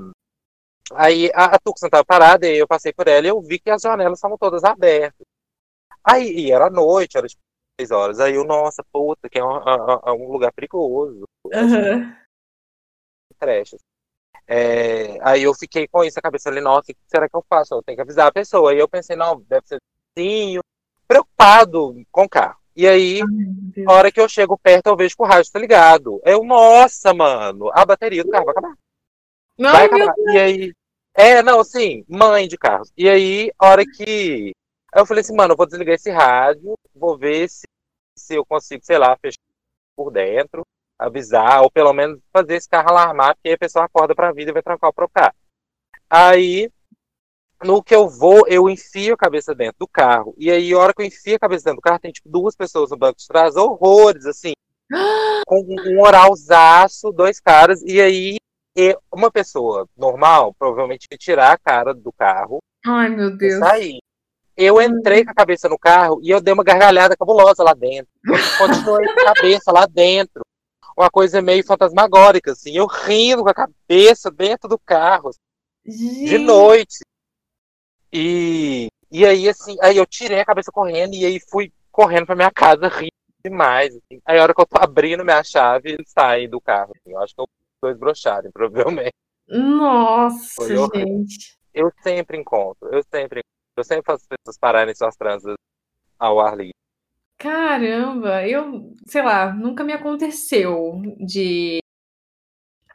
aí a, a Tucson tava parada, e eu passei por ela e eu vi que as janelas estavam todas abertas. Aí, e era noite, era tipo 6 horas. Aí eu, nossa, puta, que é um, um lugar perigoso. Uhum. Trash. Assim. É, aí eu fiquei com isso na cabeça ali, nossa, o que será que eu faço? Eu tenho que avisar a pessoa. Aí eu pensei, não, deve ser sim, preocupado com o carro. E aí, Ai, na hora que eu chego perto, eu vejo que o rádio tá ligado. Eu, nossa, mano, a bateria do carro vai acabar. Não, vai acabar. E aí, é, não, sim, mãe de carros. E aí, a hora que. Aí eu falei assim, mano, eu vou desligar esse rádio, vou ver se, se eu consigo, sei lá, fechar por dentro avisar, ou pelo menos fazer esse carro alarmar, porque aí a pessoa acorda para a vida e vai trancar o próprio carro. Aí, no que eu vou, eu enfio a cabeça dentro do carro. E aí, a hora que eu enfio a cabeça dentro do carro, tem tipo duas pessoas no banco de trás, horrores, assim, com um oralzaço, dois caras, e aí uma pessoa normal provavelmente ia tirar a cara do carro. Ai, meu Deus. Sair. Eu entrei com a cabeça no carro e eu dei uma gargalhada cabulosa lá dentro. Continuei com a cabeça lá dentro uma coisa meio fantasmagórica, assim, eu rindo com a cabeça dentro do carro, assim, de noite. E, e aí, assim, aí eu tirei a cabeça correndo e aí fui correndo pra minha casa, rindo demais. Assim. Aí a hora que eu tô abrindo minha chave, ele sai do carro. Assim. Eu acho que eu dois brocharem, provavelmente. Nossa, gente. Eu sempre encontro, eu sempre Eu sempre faço as pessoas pararem suas transas ao ar livre. Caramba, eu, sei lá, nunca me aconteceu de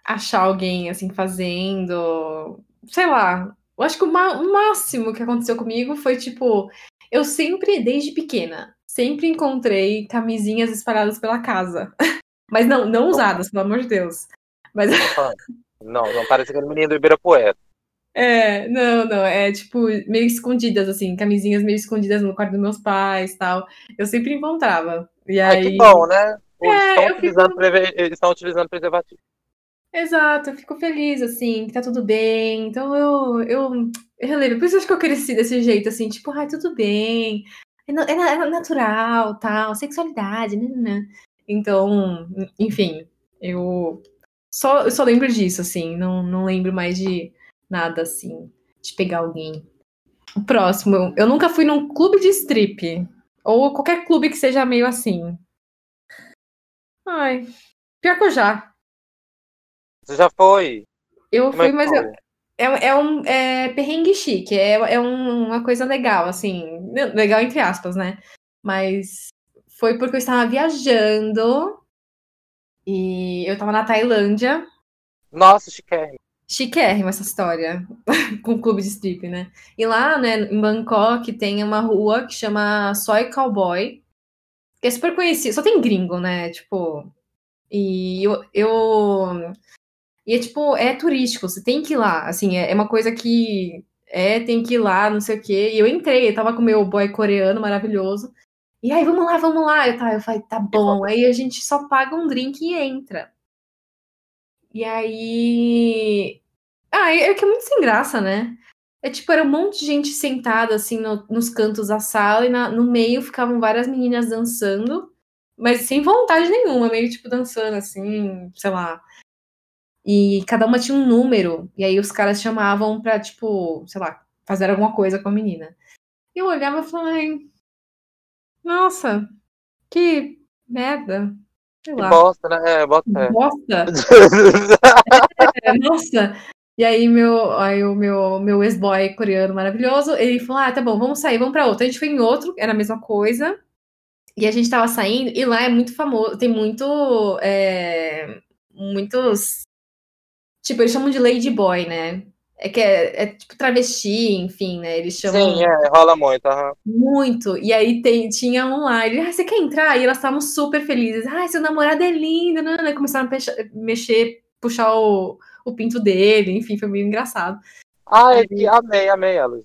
achar alguém assim fazendo, sei lá. Eu acho que o, o máximo que aconteceu comigo foi tipo, eu sempre, desde pequena, sempre encontrei camisinhas espalhadas pela casa. Mas não, não usadas, pelo amor de Deus. Mas Não, não parece aquele menino do Ibirapuera. É, não, não, é tipo meio escondidas, assim, camisinhas meio escondidas no quarto dos meus pais tal. Eu sempre encontrava. E Ai, aí. que bom, né? Eles É, estão utilizando, fico- preve- estão utilizando preservativo. Exato, eu fico feliz, assim, que tá tudo bem. Então eu, eu, eu relevo. Por isso acho que eu cresci desse jeito, assim, tipo, ai, tudo bem. É, é é natural, tal, sexualidade, né? né, né. Então, enfim, eu só, eu só lembro disso, assim, não, não lembro mais de nada, assim, de pegar alguém. O próximo, eu, nunca fui num clube de strip, ou qualquer clube que seja meio assim. Ai, pior que eu já. Você já foi? Eu Como é fui, que mas foi? eu, É, é um é perrengue chique, é, é um- uma coisa legal, assim, legal entre aspas, né? Mas foi porque eu estava viajando e eu estava na Tailândia, Nossa, chiquérrimo. Chiquérrima essa história, com o clube de strip, né? E lá, né, em Bangkok, tem uma rua que chama Soy Cowboy, que é super conhecido, só tem gringo, né? Tipo, e eu, eu e é tipo, é turístico, você tem que ir lá. Assim, é, é uma coisa que é, tem que ir lá, não sei o quê. E eu entrei, eu tava com meu boy coreano maravilhoso. E aí, vamos lá, vamos lá. Eu, tá, eu falei, tá bom. Aí a gente só paga um drink e entra. E aí. Ah, é é que é muito sem graça, né? É tipo, era um monte de gente sentada assim no- nos cantos da sala e na- no meio ficavam várias meninas dançando, mas sem vontade nenhuma, meio tipo dançando assim, sei lá. E cada uma tinha um número, e aí os caras chamavam pra, tipo, sei lá, fazer alguma coisa com a menina. Eu olhava e falava, "Ai, nossa, que merda. Sei Que lá. bosta, né? É, bota. Bosta. É, nossa. E aí meu, aí o meu, meu ex-boy coreano maravilhoso, ele falou: "Ah, tá bom, vamos sair, vamos pra outro". A gente foi em outro, era a mesma coisa. E a gente tava saindo e lá é muito famoso, tem muito é, muitos tipo, eles chamam de lady boy, né? É que é, é tipo travesti, enfim, né? Eles chamam Sim, é, rola muito. aham. muito. E aí tem, tinha um lá, ele, ah, você quer entrar? E elas estavam super felizes. Ah, seu namorado é lindo, né? Começaram a mexer, puxar o, o pinto dele, enfim, foi meio engraçado. Ah, que amei, amei ela.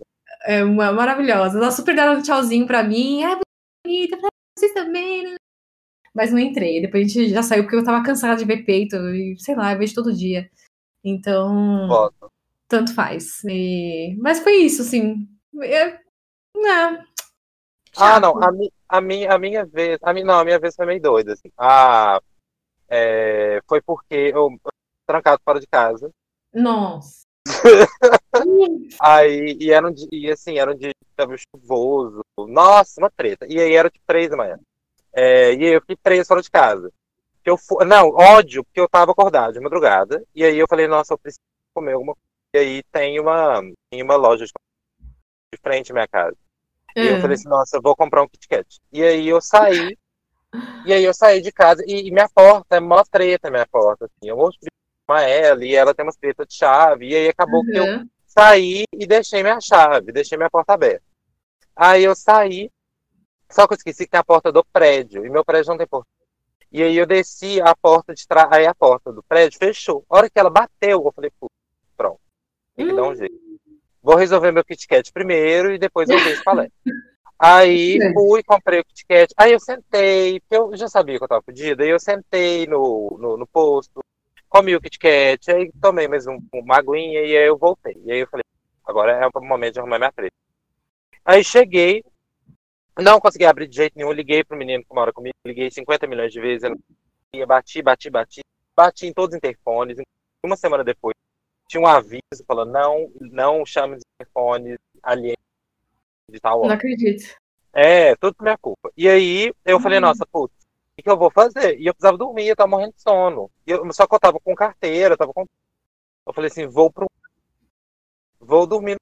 É uma maravilhosa. Elas super deram um tchauzinho pra mim. Ah, bonita, "Ah, vocês também, né? Mas não entrei. Depois a gente já saiu porque eu tava cansada de ver peito. E sei lá, eu vejo todo dia. Então, Boto. tanto faz. E- Mas foi isso, assim. É... Não. Ah, não, a, mi, a, minha, a minha vez, a minha, não, a minha vez foi meio doida, assim. Ah, é, foi porque eu trancado fora de casa, Nossa. aí, e era um dia, e assim, era um dia que tava chuvoso, nossa, uma treta, e aí era tipo três da manhã, é, e aí eu fiquei preso fora de casa, eu fu- não, ódio, porque eu tava acordado de madrugada, e aí eu falei, nossa, eu preciso comer alguma coisa, e aí tem uma, tem uma loja de, de frente à minha casa, E eu É. falei assim, nossa, eu vou comprar um Kit Kat. E aí eu saí, e aí eu saí de casa, e, e minha porta é mó treta, minha porta, assim, eu vou ela, e ela tem umas tretas de chave, e aí acabou que eu Aham. saí e deixei minha chave, deixei minha porta aberta. Aí eu saí, só que eu esqueci que tem a porta do prédio, e meu prédio não tem porta. E aí eu desci a porta de trás, aí a porta do prédio fechou. A hora que ela bateu, eu falei, pronto, tem que dar um jeito. Vou resolver meu Kit Kat primeiro e depois eu vejo qual é. Aí fui, comprei o Kit Kat. Aí eu sentei, porque eu já sabia que eu tava pedida. Aí eu sentei no, no, no posto, comi o Kit Kat, aí tomei mais um, uma aguinha e aí eu voltei. E aí eu falei, agora é o momento de arrumar minha treta. Aí cheguei, não consegui abrir de jeito nenhum, liguei pro menino que mora comigo, liguei 50 milhões de vezes, conseguia, bati, bati, bati, bati em todos os interfones. Uma semana depois, tinha um aviso falando, não, não chame os interfones alheios de tal Não acredito. É, tudo por minha culpa. E aí eu falei, nossa, putz, o que, que eu vou fazer? E eu precisava dormir, eu tava morrendo de sono. E eu, só que eu tava com carteira, eu tava com. Eu falei assim, vou pro. Vou dormir.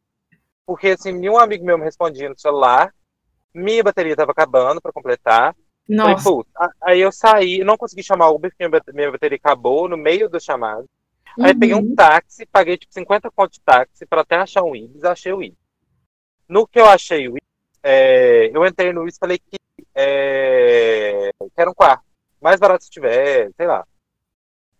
Porque assim, nenhum amigo meu me respondia no celular. Minha bateria tava acabando pra completar. Falei, Nossa. a- aí eu saí, não consegui chamar o Uber, porque minha bate- minha bateria acabou no meio do chamado. Aí eu peguei um Uhum. táxi, paguei tipo 50 conto de táxi pra até achar um Ibis, achei o Ibis. No que eu achei o Ibis, é, eu entrei no Ibis e falei que, é, que era um quarto. Mais barato se tiver, sei lá.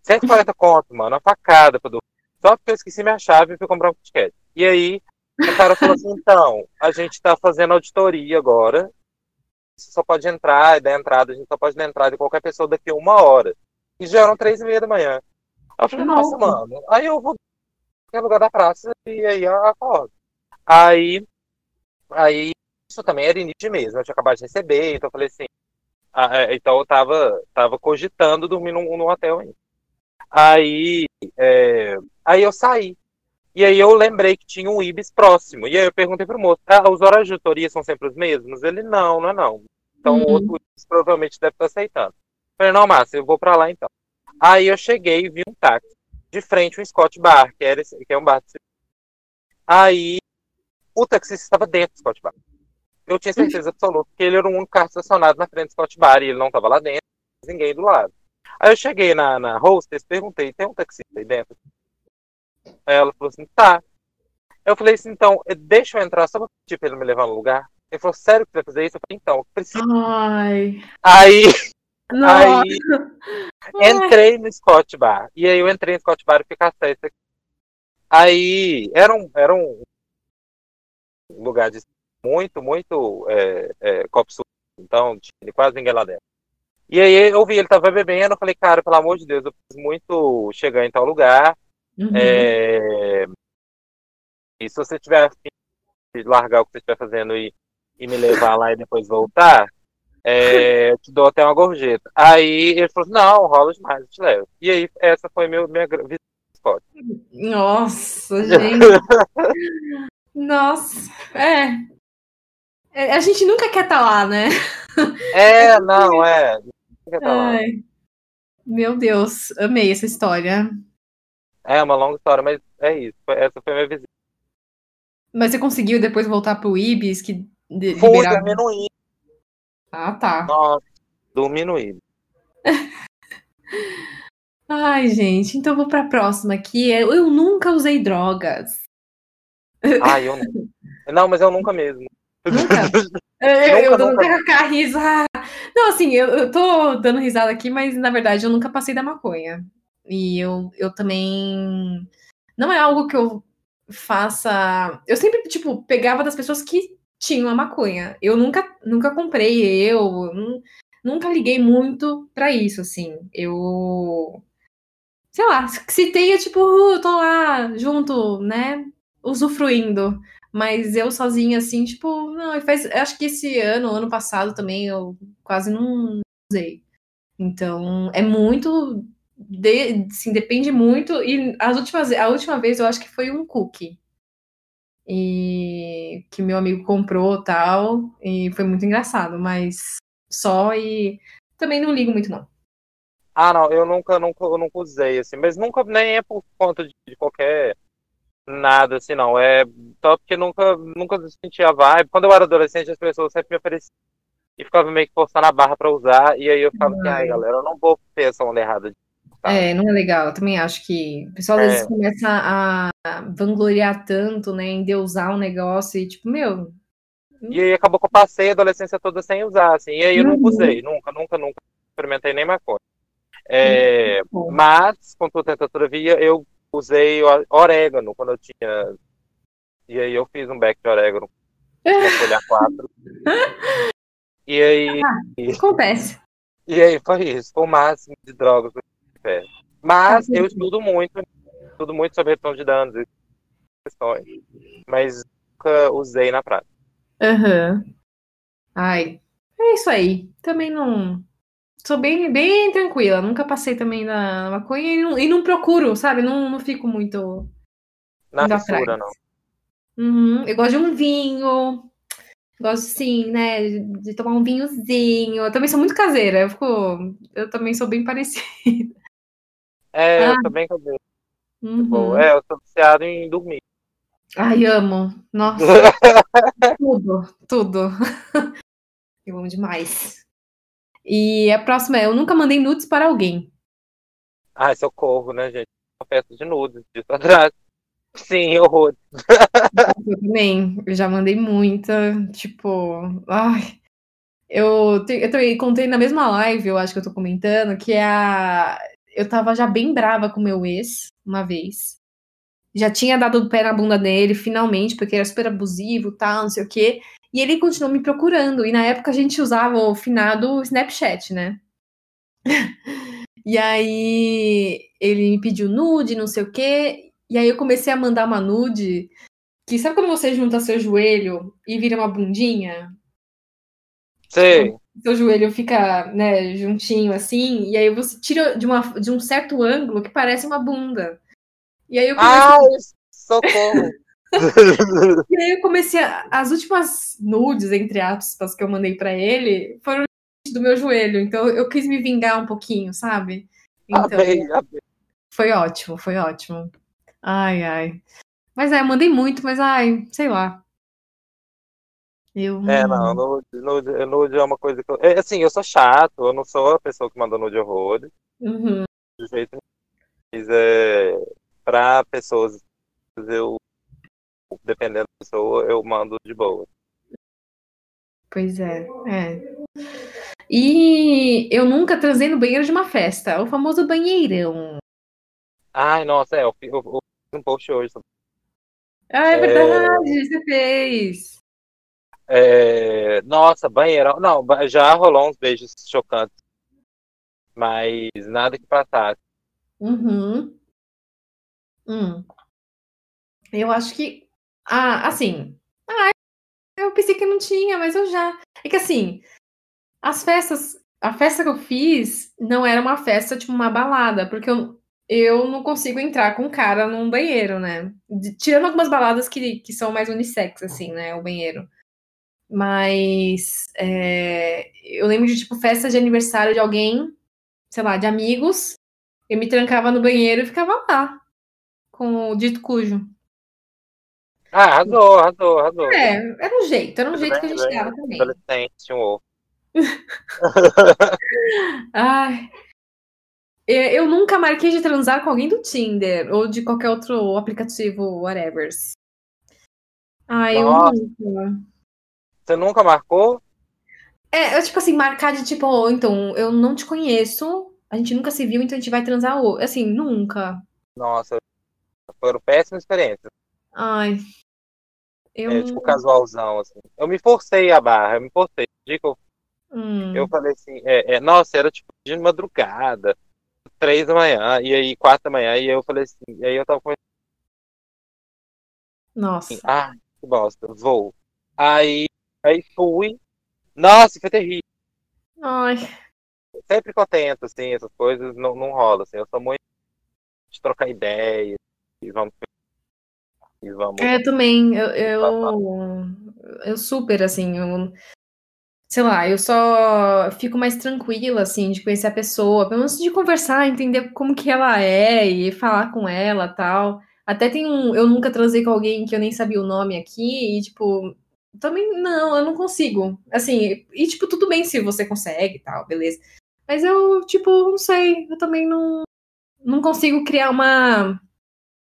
140 conto, mano, uma facada pra dormir. só porque eu esqueci minha chave e fui comprar um ticket. E aí, o cara falou assim, então, a gente tá fazendo auditoria agora, você só pode entrar, e da entrada, a gente só pode dar entrada de qualquer pessoa daqui a uma hora. E já eram três e meia da manhã. Aí eu falei, nossa, mano, aí eu vou no lugar da praça e aí eu acordo. Aí, aí, isso também era início mesmo, eu tinha acabado de receber, então eu falei assim, ah, é, então eu tava, tava cogitando dormir num, num hotel ainda. Aí, é, aí eu saí. E aí eu lembrei que tinha um Ibis próximo. E aí eu perguntei pro moço, ah, os horários de autoria são sempre os mesmos? Ele, não, não é não. Então uhum. o outro Ibis provavelmente deve estar aceitando. Eu falei, não, Márcia, eu vou pra lá então. Aí eu cheguei e vi um táxi. De frente um Scott Bar, que, era, que é um bar. Aí o taxista estava dentro do Scott Bar. Eu tinha certeza absoluta que ele era o único carro estacionado na frente do Scott Bar e ele não estava lá dentro, ninguém do lado. Aí eu cheguei na, na hostess, perguntei, tem um taxista aí dentro? Aí ela falou assim, tá. Eu falei assim, então, deixa eu entrar só pra pedir pra ele me levar no lugar. Ele falou, sério que você vai fazer isso? Eu falei, então, eu preciso. Ai. Aí, aí entrei no Scott Bar. E aí eu entrei no Scott Bar e fiquei. Aí era um, era um lugar de muito, muito é, é, copo sujo. Então, tinha quase ninguém lá dentro. E aí eu vi, ele tava bebendo, eu falei, cara, pelo amor de Deus, eu preciso muito chegar em tal lugar. Uhum. É... E se você tiver de largar o que você estiver fazendo e, e me levar lá e depois voltar, é, eu te dou até uma gorjeta. Aí ele falou, não, rola demais, eu te levo. E aí essa foi meu, minha visita Nossa, gente. Nossa, é. É. A gente nunca quer estar tá lá, né? É, não, é. Ai, meu Deus, amei essa história. É uma longa história, mas é isso. Essa foi a minha visita. Mas você conseguiu depois voltar pro Ibis? Que Fui, liberava... dormi no Ibis. Ah, tá. Nossa, Ibis. Ai, gente, então vou pra próxima aqui. Eu, eu nunca usei drogas. Ah, eu não. Não, mas eu nunca mesmo. Nunca? eu, eu, dou nunca risada. Não, assim, eu, eu tô dando risada aqui, mas na verdade eu nunca passei da maconha. E eu, eu também. Não é algo que eu faça. Eu sempre, tipo, pegava das pessoas que tinham a maconha. Eu nunca, nunca comprei, eu nunca liguei muito para isso, assim. Eu. Sei lá, se tenha, tipo, uh, tô lá junto, né? Usufruindo. Mas eu sozinha, assim, tipo, não, faz, acho que esse ano, ano passado também, eu quase não usei. Então, é muito. De, assim, depende muito. E as últimas, a última vez eu acho que foi um cookie. E que meu amigo comprou tal. E foi muito engraçado, mas só e também não ligo muito, não. Ah, não, eu nunca, nunca, eu nunca usei, assim, mas nunca nem é por conta de, de qualquer nada, assim, não. É só porque nunca, nunca senti a vibe. Quando eu era adolescente, as pessoas sempre me ofereciam e ficava meio que forçando a barra pra usar. E aí eu ficava assim, ai, galera, eu não vou ter essa onda errada. É, não é legal. Eu também acho que o pessoal às é. vezes começa a vangloriar tanto, né, em deusar um negócio e tipo, meu. E aí acabou que eu passei a adolescência toda sem usar, assim. E aí eu uhum. nunca usei, nunca, nunca, nunca experimentei nem maconha. É, mas, contudo, todavia, eu usei orégano quando eu tinha. E aí eu fiz um back de orégano com folha 4. E aí. Ah, acontece. E aí foi isso, foi o máximo de drogas que eu Mas eu estudo muito, estudo muito sobre redução de danos e questões. Mas nunca usei na prática. Aham. Uhum. Ai, é isso aí. Também não sou bem, bem tranquila. Nunca passei também na maconha e não, e não procuro, sabe? Não, não fico muito. Na fissura, não. Uhum. Eu gosto de um vinho. Gosto, sim, né? De tomar um vinhozinho. Eu também sou muito caseira. Eu, fico, eu também sou bem parecida. É, ah. eu sou bem caseira. Uhum. É, eu sou viciado em dormir. Ai, amo. Nossa. tudo, tudo. Eu amo demais. E a próxima é: Eu nunca mandei nudes para alguém. Ai, socorro, né, gente? Uma festa de nudes, disso atrás. Sim, horror. Eu também. Eu já mandei muita. Tipo, ai. Eu, te, eu também contei na mesma live, eu acho que eu tô comentando, que é a. Eu tava já bem brava com meu ex uma vez. já tinha dado o pé na bunda dele, finalmente, porque era super abusivo, tal, não sei o quê. E ele continuou me procurando. E na época a gente usava o finado Snapchat, né? e aí ele me pediu nude, não sei o quê. E aí eu comecei a mandar uma nude. Que sabe quando você junta seu joelho e vira uma bundinha? Sei. Seu joelho fica, né, juntinho assim, e aí você tira de, uma, de um certo ângulo que parece uma bunda. E aí eu comecei... Ai, socorro! E aí eu comecei a, as últimas nudes, entre aspas, que eu mandei para ele foram do meu joelho. Então eu quis me vingar um pouquinho, sabe? Então, Amei, amei. foi ótimo, foi ótimo. Ai, ai. Mas é, eu mandei muito, mas ai, sei lá. Eu É, não, nude, nude, nude é uma coisa que eu. É, assim, eu sou chato, eu não sou a pessoa que manda nude horrores, Uhum. de jeito nenhum. Mas é. Pra pessoas, eu. Dependendo da pessoa, eu mando de boa. Pois é, é. E eu nunca transei no banheiro de uma festa, o famoso banheirão. Ai, nossa, é, eu fi- eu- eu fiz um post hoje. Ah, é verdade, você fez. É, nossa, banheirão. Não, já rolou uns beijos chocantes. Mas nada que passasse. Uhum. Hum. Eu acho que. Ah, assim. Ah, eu pensei que não tinha, mas eu já. É que assim, as festas. A festa que eu fiz não era uma festa, tipo, uma balada, porque eu, eu não consigo entrar com cara num banheiro, né? De- tirando algumas baladas que, que são mais unissex, assim, né? O banheiro. Mas é, eu lembro de, tipo, festa de aniversário de alguém, sei lá, de amigos. Eu me trancava no banheiro e ficava lá, com o dito cujo. Ah, arrasou, arrasou, arrasou. É, era um jeito, era um jeito que a bem, gente bem, dava também. Adolescente, um ovo. Ai. Eu nunca marquei de transar com alguém do Tinder ou de qualquer outro aplicativo, whatever. Ai, eu Nossa. nunca. Você nunca marcou? É, eu, tipo assim, marcar de tipo, oh, então, eu não te conheço, a gente nunca se viu, então a gente vai transar hoje. Assim, nunca. Nossa, foram péssimas experiências. Ai. Eu. É, tipo, casualzão, assim. Eu me forcei a barra, eu me forcei. O dia que eu, Hum, eu falei assim, é, é, nossa, era tipo de madrugada, três da manhã, e aí quatro da manhã, e aí eu falei assim, e aí eu tava com Nossa. ah, que bosta, vou. Aí, aí fui. Nossa, foi terrível. Ai. Sempre que eu tento, assim, essas coisas, não, não rola, assim. Eu sou muito de trocar ideias, e vamos. E vamos. É, também, eu, eu, eu super, assim, eu, sei lá, eu só fico mais tranquila, assim, de conhecer a pessoa, pelo menos de conversar, entender como que ela é e falar com ela tal. Até tem um, eu nunca transei com alguém que eu nem sabia o nome aqui e, tipo, também não, eu não consigo. Assim, e, tipo, tudo bem se você consegue e tal, beleza. Mas eu, tipo, não sei, eu também não, não consigo criar uma,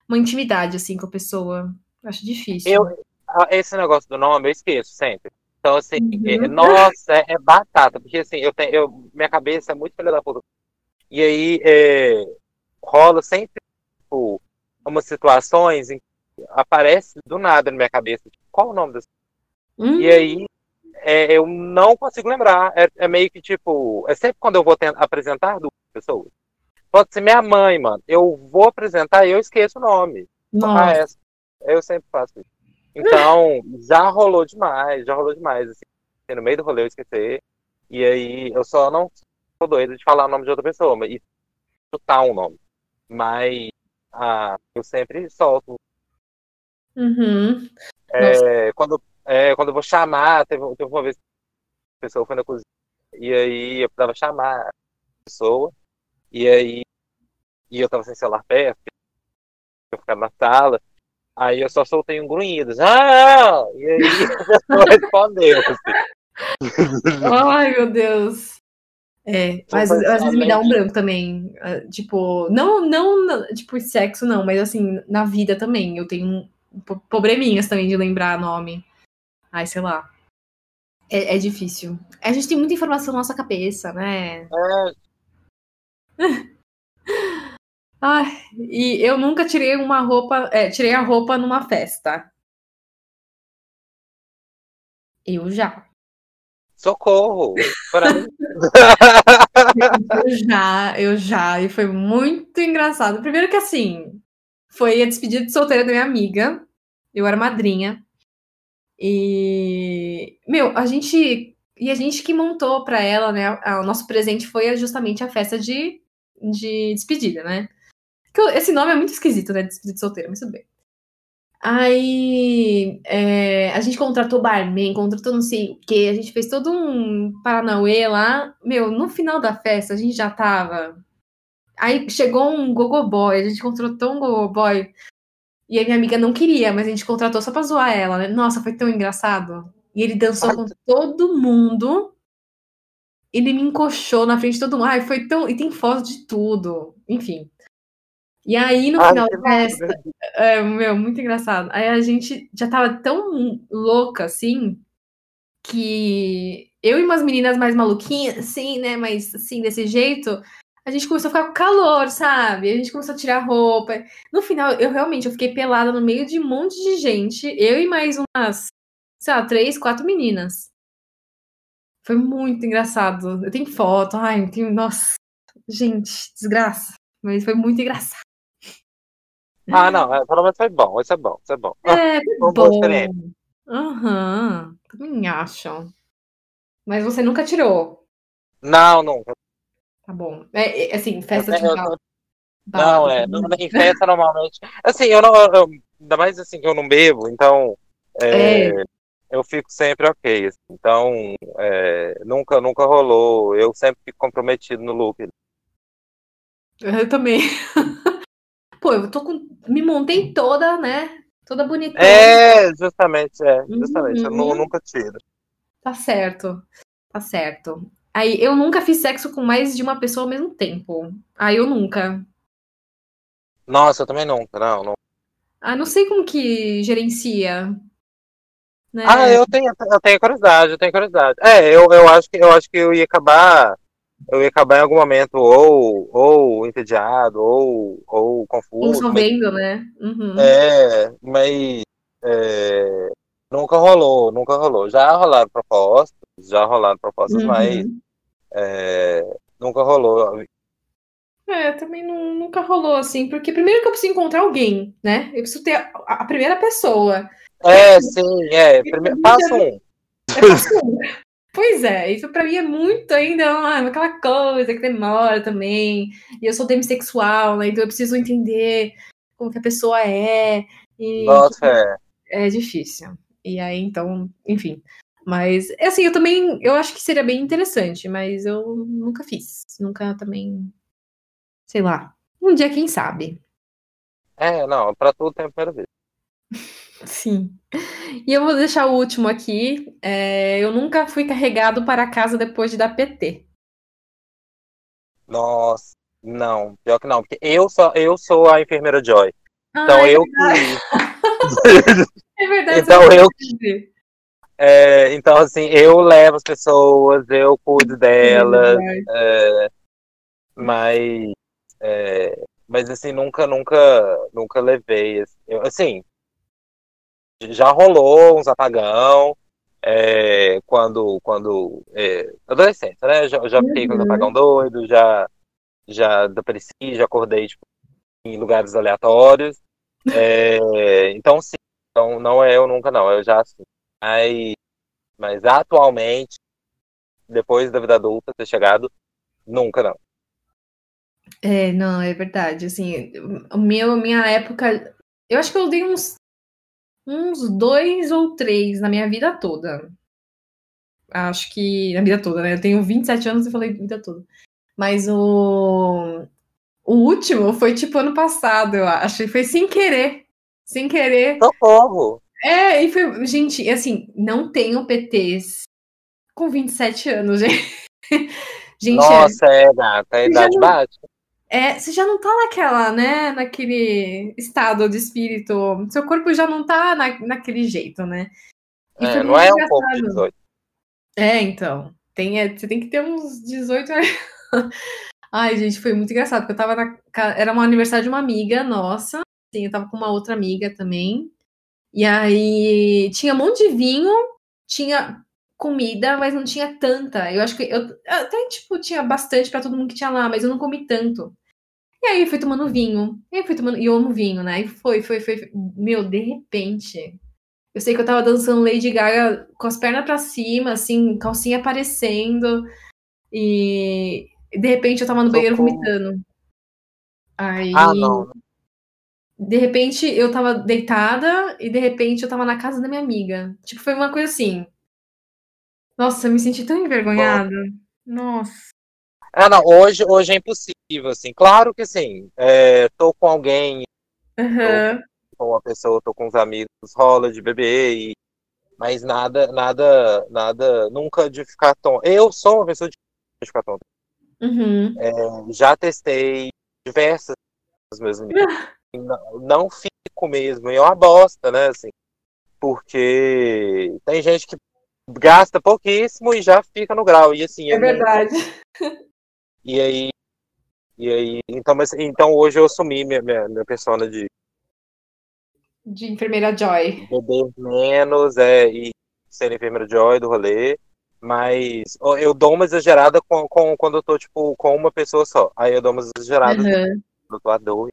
uma intimidade, assim, com a pessoa. Acho difícil. Eu, ah, esse negócio do nome eu esqueço sempre. Então, assim, Uhum. é- nossa, é, é batata, porque assim, eu tenho, eu, minha cabeça é muito filha da puta. E aí é, rola sempre, tipo, umas situações em que aparece do nada na minha cabeça, tipo, qual o nome dessa? Hum, E aí é, eu não consigo lembrar. É, é meio que tipo, é sempre quando eu vou apresentar duas pessoas. Pode ser minha mãe, mano. Eu vou apresentar e eu esqueço o nome. Ah, nossa. essa. Eu sempre faço isso. Então, já rolou demais, já rolou demais. Assim, no meio do rolê eu esquecer. E aí eu só não sou doido de falar o nome de outra pessoa, mas e chutar um nome. Mas ah, eu sempre solto. Uhum. É, quando, é, quando eu vou chamar, teve, teve uma vez que a pessoa foi na cozinha. E aí eu precisava chamar a pessoa. E aí e eu tava sem celular perto, eu ficava na sala. Aí eu só soltei um grunhido. Ah! E aí a pessoa respondeu. Assim. Ai, meu Deus. É, mas às vezes me dá um branco também. ah, Tipo, não, não, tipo, sexo não, mas assim, na vida também. Eu tenho probleminhas também de lembrar nome. Ai, sei lá. É, é difícil. A gente tem muita informação na nossa cabeça, né? É, Ai, e eu nunca tirei uma roupa, é, tirei a roupa numa festa. Eu já. Socorro! Para mim. Eu já, eu já, e foi muito engraçado. Primeiro que assim, foi a despedida de solteira da minha amiga. Eu era madrinha. E, meu, a gente. E a gente que montou pra ela, né? O nosso presente foi justamente a festa de, de despedida, né? Esse nome é muito esquisito, né? Despedida de solteira, mas tudo bem. Aí é, a gente contratou barman, contratou não sei o que, a gente fez todo um Paranauê lá. Meu, no final da festa a gente já tava. Aí chegou um gogoboy, a gente contratou um gogoboy. E a minha amiga não queria, mas a gente contratou só pra zoar ela, né? Nossa, foi tão engraçado. E ele dançou com todo mundo. Ele me encoxou na frente de todo mundo. Ai, foi tão. E tem foto de tudo. Enfim. E aí, no final da festa, é, meu, muito engraçado. Aí a gente já tava tão louca, assim, que eu e umas meninas mais maluquinhas, assim, né, mas assim, desse jeito, a gente começou a ficar com calor, sabe? A gente começou a tirar roupa. No final, eu realmente eu fiquei pelada no meio de um monte de gente, eu e mais umas, sei lá, três, quatro meninas. Foi muito engraçado. Eu tenho foto, ai, eu tenho, nossa, gente, desgraça. Mas foi muito engraçado. Ah, não, é, pelo menos foi bom, isso é bom, isso é bom. É, foi bom. Aham, uhum, também acho. Mas você nunca tirou? Não, nunca. Tá bom. É, é assim, festa de Natal. Não, é, não, em festa normalmente. Assim, eu não. Eu, ainda mais assim que eu não bebo, então. É, é. Eu fico sempre ok. Assim, então, é, nunca, nunca rolou. Eu sempre fico comprometido no look. Eu também. Pô, eu tô com. Me montei toda, né? Toda bonita. É, justamente, é. Justamente. Uhum. Eu nunca tiro. Tá certo. Tá certo. Aí, eu nunca fiz sexo com mais de uma pessoa ao mesmo tempo. Aí eu nunca. Nossa, eu também nunca, não, não. Ah, não sei como que gerencia. Né? Ah, eu tenho, eu tenho curiosidade, eu tenho curiosidade. É, eu, eu acho que eu acho que eu ia acabar eu ia acabar em algum momento ou, ou entediado, ou, ou confuso. Resolvendo, né? Uhum. É, mas é, nunca rolou, nunca rolou. Já rolaram propostas, já rolaram propostas, uhum. mas é, nunca rolou. É, também não, nunca rolou assim, porque primeiro que eu preciso encontrar alguém, né? Eu preciso ter a, a primeira pessoa. É, sim, é. Primeiro, passo um. É. Pois é, isso pra mim é muito ainda ah, aquela coisa que demora também. E eu sou demissexual, né? Então eu preciso entender como que a pessoa é. E Nossa, é. é difícil. E aí, então, enfim. Mas, é assim, eu também, eu acho que seria bem interessante, mas eu nunca fiz. Nunca também, sei lá. Um dia, quem sabe. É, não, pra tudo tem a primeira vez. Sim. E eu vou deixar o último aqui. É, eu nunca fui carregado para casa depois de dar PT. Nossa, não, pior que não, porque eu sou, eu sou a enfermeira Joy. Ah, então é eu que. é verdade. então eu que. É, então, assim, eu levo as pessoas, eu cuido delas, é, mas, é, mas assim, nunca, nunca, nunca levei. Assim, assim já rolou uns apagão, é, quando, quando é, adolescente, né? Já, já fiquei uhum. com apagão doido, já, já depreci, já acordei tipo, em lugares aleatórios. É, então, sim, então, não é eu nunca, não, eu já assim. Mas, mas atualmente, depois da vida adulta ter chegado, nunca não. É, não, é verdade. Assim, meu, minha época. Eu acho que eu dei uns uns dois ou três na minha vida toda. Acho que. Na vida toda, né? Eu tenho 27 anos e falei vida toda. Mas o. O último foi tipo ano passado, eu acho. E foi sem querer. Sem querer. Socorro! É, e foi. Gente, assim, não tenho PTs com 27 anos, gente. gente Nossa, é, é a idade bate. É, você já não tá naquela, né? Naquele estado de espírito. Seu corpo já não tá na, naquele jeito, né? é, não é um pouco de 18. É, então. Tem, é, você tem que ter uns 18 anos. Ai, gente, foi muito engraçado, porque eu tava na. Era um aniversário de uma amiga nossa. Sim, eu tava com uma outra amiga também. E aí tinha um monte de vinho, tinha comida, mas não tinha tanta. Eu acho que eu até tipo tinha bastante para todo mundo que tinha lá, mas eu não comi tanto. E aí eu fui tomando vinho. E aí fui tomando, e eu amo vinho, né? E foi, foi, foi, foi. Meu, de repente, eu sei que eu tava dançando Lady Gaga com as pernas para cima, assim, calcinha aparecendo. E de repente eu tava no banheiro vomitando. Aí. Ah, não. De repente eu tava deitada e de repente eu tava na casa da minha amiga. Tipo, foi uma coisa assim. Nossa, eu me senti tão envergonhada. Nossa. Ah, não, hoje, hoje é impossível, assim. Claro que sim. É, tô com alguém, Uhum. tô com uma pessoa, tô com uns amigos, rola de beber, e... mas nada, nada, nada, nunca de ficar tonto. Eu sou uma pessoa de ficar tonta. Uhum. É, já testei diversas dos meus limites. não, não fico mesmo, é uma bosta, né, assim. Porque tem gente que gasta pouquíssimo e já fica no grau. E assim, É não- verdade. E aí, e aí, então, mas, então hoje eu assumi minha, minha, minha persona de De enfermeira Joy. beber menos é, e ser enfermeira Joy do rolê, mas eu dou uma exagerada com, com, quando eu tô, tipo, com uma pessoa só. Aí eu dou umas exageradas Uhum. eu tô a dois.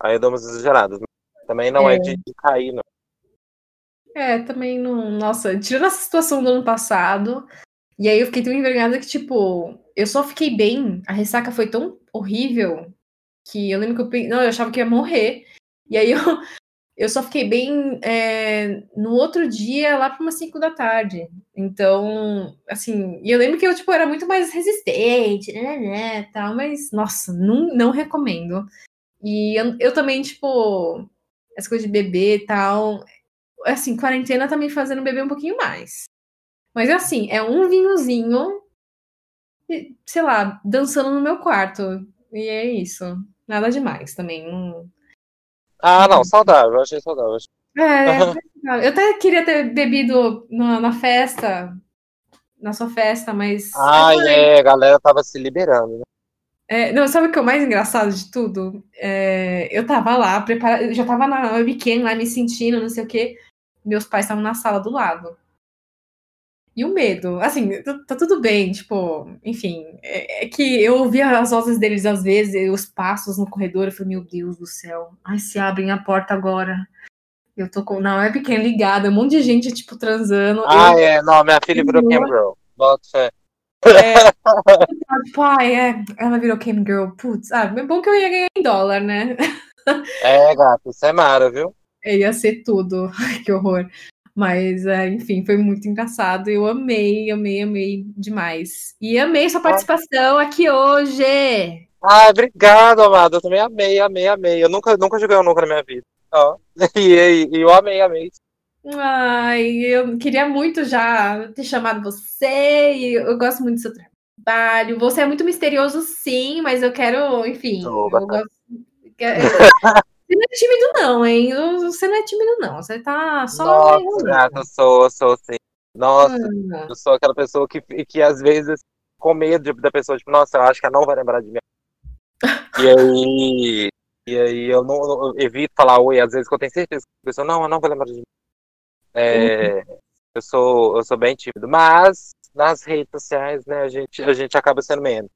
Aí eu dou umas exageradas. Também não é, É. de, de cair, não. É, também não. Nossa, tirando essa situação do ano passado. E aí eu fiquei tão envergonhada que, tipo, eu só fiquei bem. A ressaca foi tão horrível que eu lembro que eu. Não, eu achava que ia morrer. E aí eu, eu só fiquei bem é, no outro dia, lá para umas 5 da tarde. Então, assim, e eu lembro que eu, tipo, era muito mais resistente, né, né, tal, mas, nossa, não, não recomendo. E eu, eu também, tipo, essa coisa de beber e tal, assim, quarentena tá me fazendo beber um pouquinho mais. Mas assim, é um vinhozinho, sei lá, dançando no meu quarto. E é isso. Nada demais também. não- Ah, não, saudável, eu achei saudável. É, eu até queria ter bebido na, na festa, na sua festa, mas. Ah, é, a galera tava se liberando, né? É, não, sabe o que é o mais engraçado de tudo? É, eu tava lá, preparada, eu já tava na webcam lá me sentindo, não sei o quê. Meus pais estavam na sala do lado. E o medo, assim, tá, tá tudo bem, tipo, enfim, é, é que eu ouvia as vozes deles às vezes, os passos no corredor, eu falei, meu Deus do céu, ai, se abrem a porta agora. Eu tô com, na webcam ligada, um monte de gente, tipo, transando. Ah, eu, é, não, minha filha virou Cam Girl. Bota fé. tipo, ai, é, ela virou cam girl, putz, ah, é bom que eu ia ganhar em dólar, né? É, gato, isso é mara, viu? É, ia ser tudo. Ai, que horror. Mas, é, enfim, foi muito engraçado. Eu amei, amei, amei demais. E amei sua participação aqui hoje. Ah, obrigado, amado. Eu também amei, amei, amei. Eu nunca, nunca joguei um nunca na minha vida. Ó. E, e, eu amei, amei. Ai, eu queria muito já ter chamado você. E eu gosto muito do seu trabalho. Você é muito misterioso, sim, mas eu quero, enfim. Sou eu gosto. Você não é tímido, não, hein? Você não é tímido, não. Você tá só. Nossa, gata, eu sou, eu sou assim. Nossa, Hum. eu sou aquela pessoa que, que às vezes com medo da pessoa, tipo, nossa, eu acho que ela não vai lembrar de mim. E aí, e aí eu não eu evito falar oi, às vezes que eu tenho certeza que a pessoa, não, ela não vai lembrar de mim. É, eu sou, eu sou bem tímido, mas nas redes sociais, né, a gente, a gente acaba sendo menos.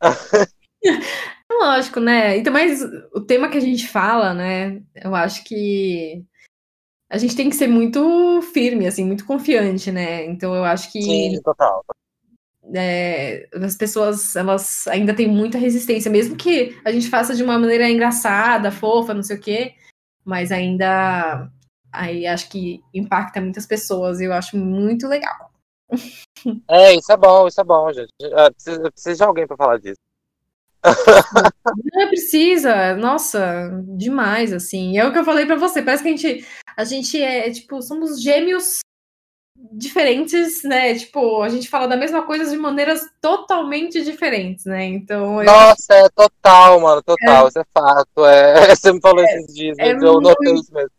Lógico, né? Então, mas o tema que a gente fala, né? Eu acho que a gente tem que ser muito firme, assim, muito confiante, né? Então, eu acho que Sim, total. é, as pessoas, elas ainda têm muita resistência, mesmo que a gente faça de uma maneira engraçada, fofa, não sei o quê, mas ainda aí acho que impacta muitas pessoas e eu acho muito legal. É, isso é bom, isso é bom, gente. Ah, Precisa, precisa de alguém pra falar disso. Não precisa, nossa, demais, assim. É o que eu falei pra você, parece que a gente, a gente é, tipo, somos gêmeos diferentes, né? Tipo, a gente fala da mesma coisa de maneiras totalmente diferentes, né? Então, Nossa, é total, mano, total, isso é fato. É, você me falou esses dias, é eu notei isso mesmo.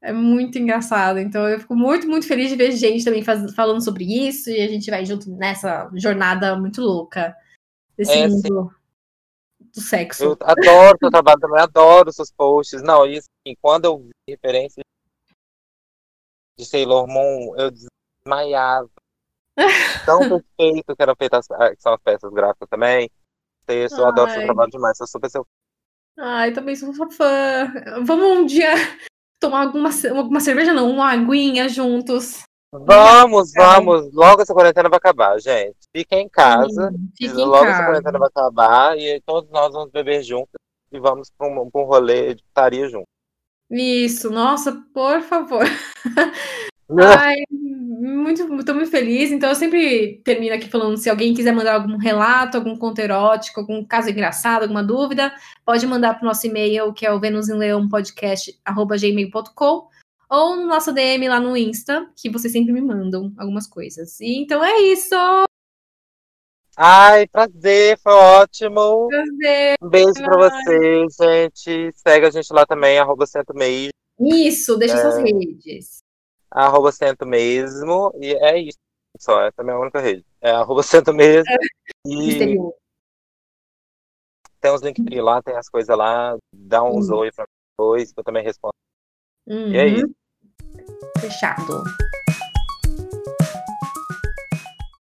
é muito engraçado. Então, eu fico muito, muito feliz de ver gente também faz- falando sobre isso e a gente vai junto nessa jornada muito louca desse É, mundo. Do sexo. Eu adoro seu trabalho também, adoro seus posts. Não, e assim, quando eu vi referência de Sailor Moon, eu desmaiava. Tão perfeito que eram feitas, que são as peças gráficas também. Texto, eu adoro seu Ai. trabalho demais, sou super seu Ai, também sou fã. Vamos um dia tomar alguma, alguma cerveja, não, uma aguinha juntos. Vamos, vamos. Logo essa quarentena vai acabar, gente. Fiquem em casa. Sim, Fique em Logo essa casa. quarentena vai acabar e todos nós vamos beber juntos e vamos para um, pra um rolê de putaria junto. Isso, nossa, por favor. Ai, muito, tô muito feliz. Então, eu sempre termino aqui falando: se alguém quiser mandar algum relato, algum conto erótico, algum caso engraçado, alguma dúvida, pode mandar para o nosso e-mail, que é o venusemleãopodcast.gmail.com ou no nosso DM lá no Insta, que vocês sempre me mandam algumas coisas. E, então é isso. Ai, prazer, foi ótimo. Prazer. Um beijo pra vocês, gente. Segue a gente lá também, arroba cento mesmo, Isso, deixa É. suas redes. arroba cento mesmo. E é isso só, essa é a minha única rede. É arroba cento mesmo. E Misterioso. tem uns links lá, tem as coisas lá. Dá uns Uhum. oi pra mim depois, que eu também respondo. E é Uhum. isso. Fechado.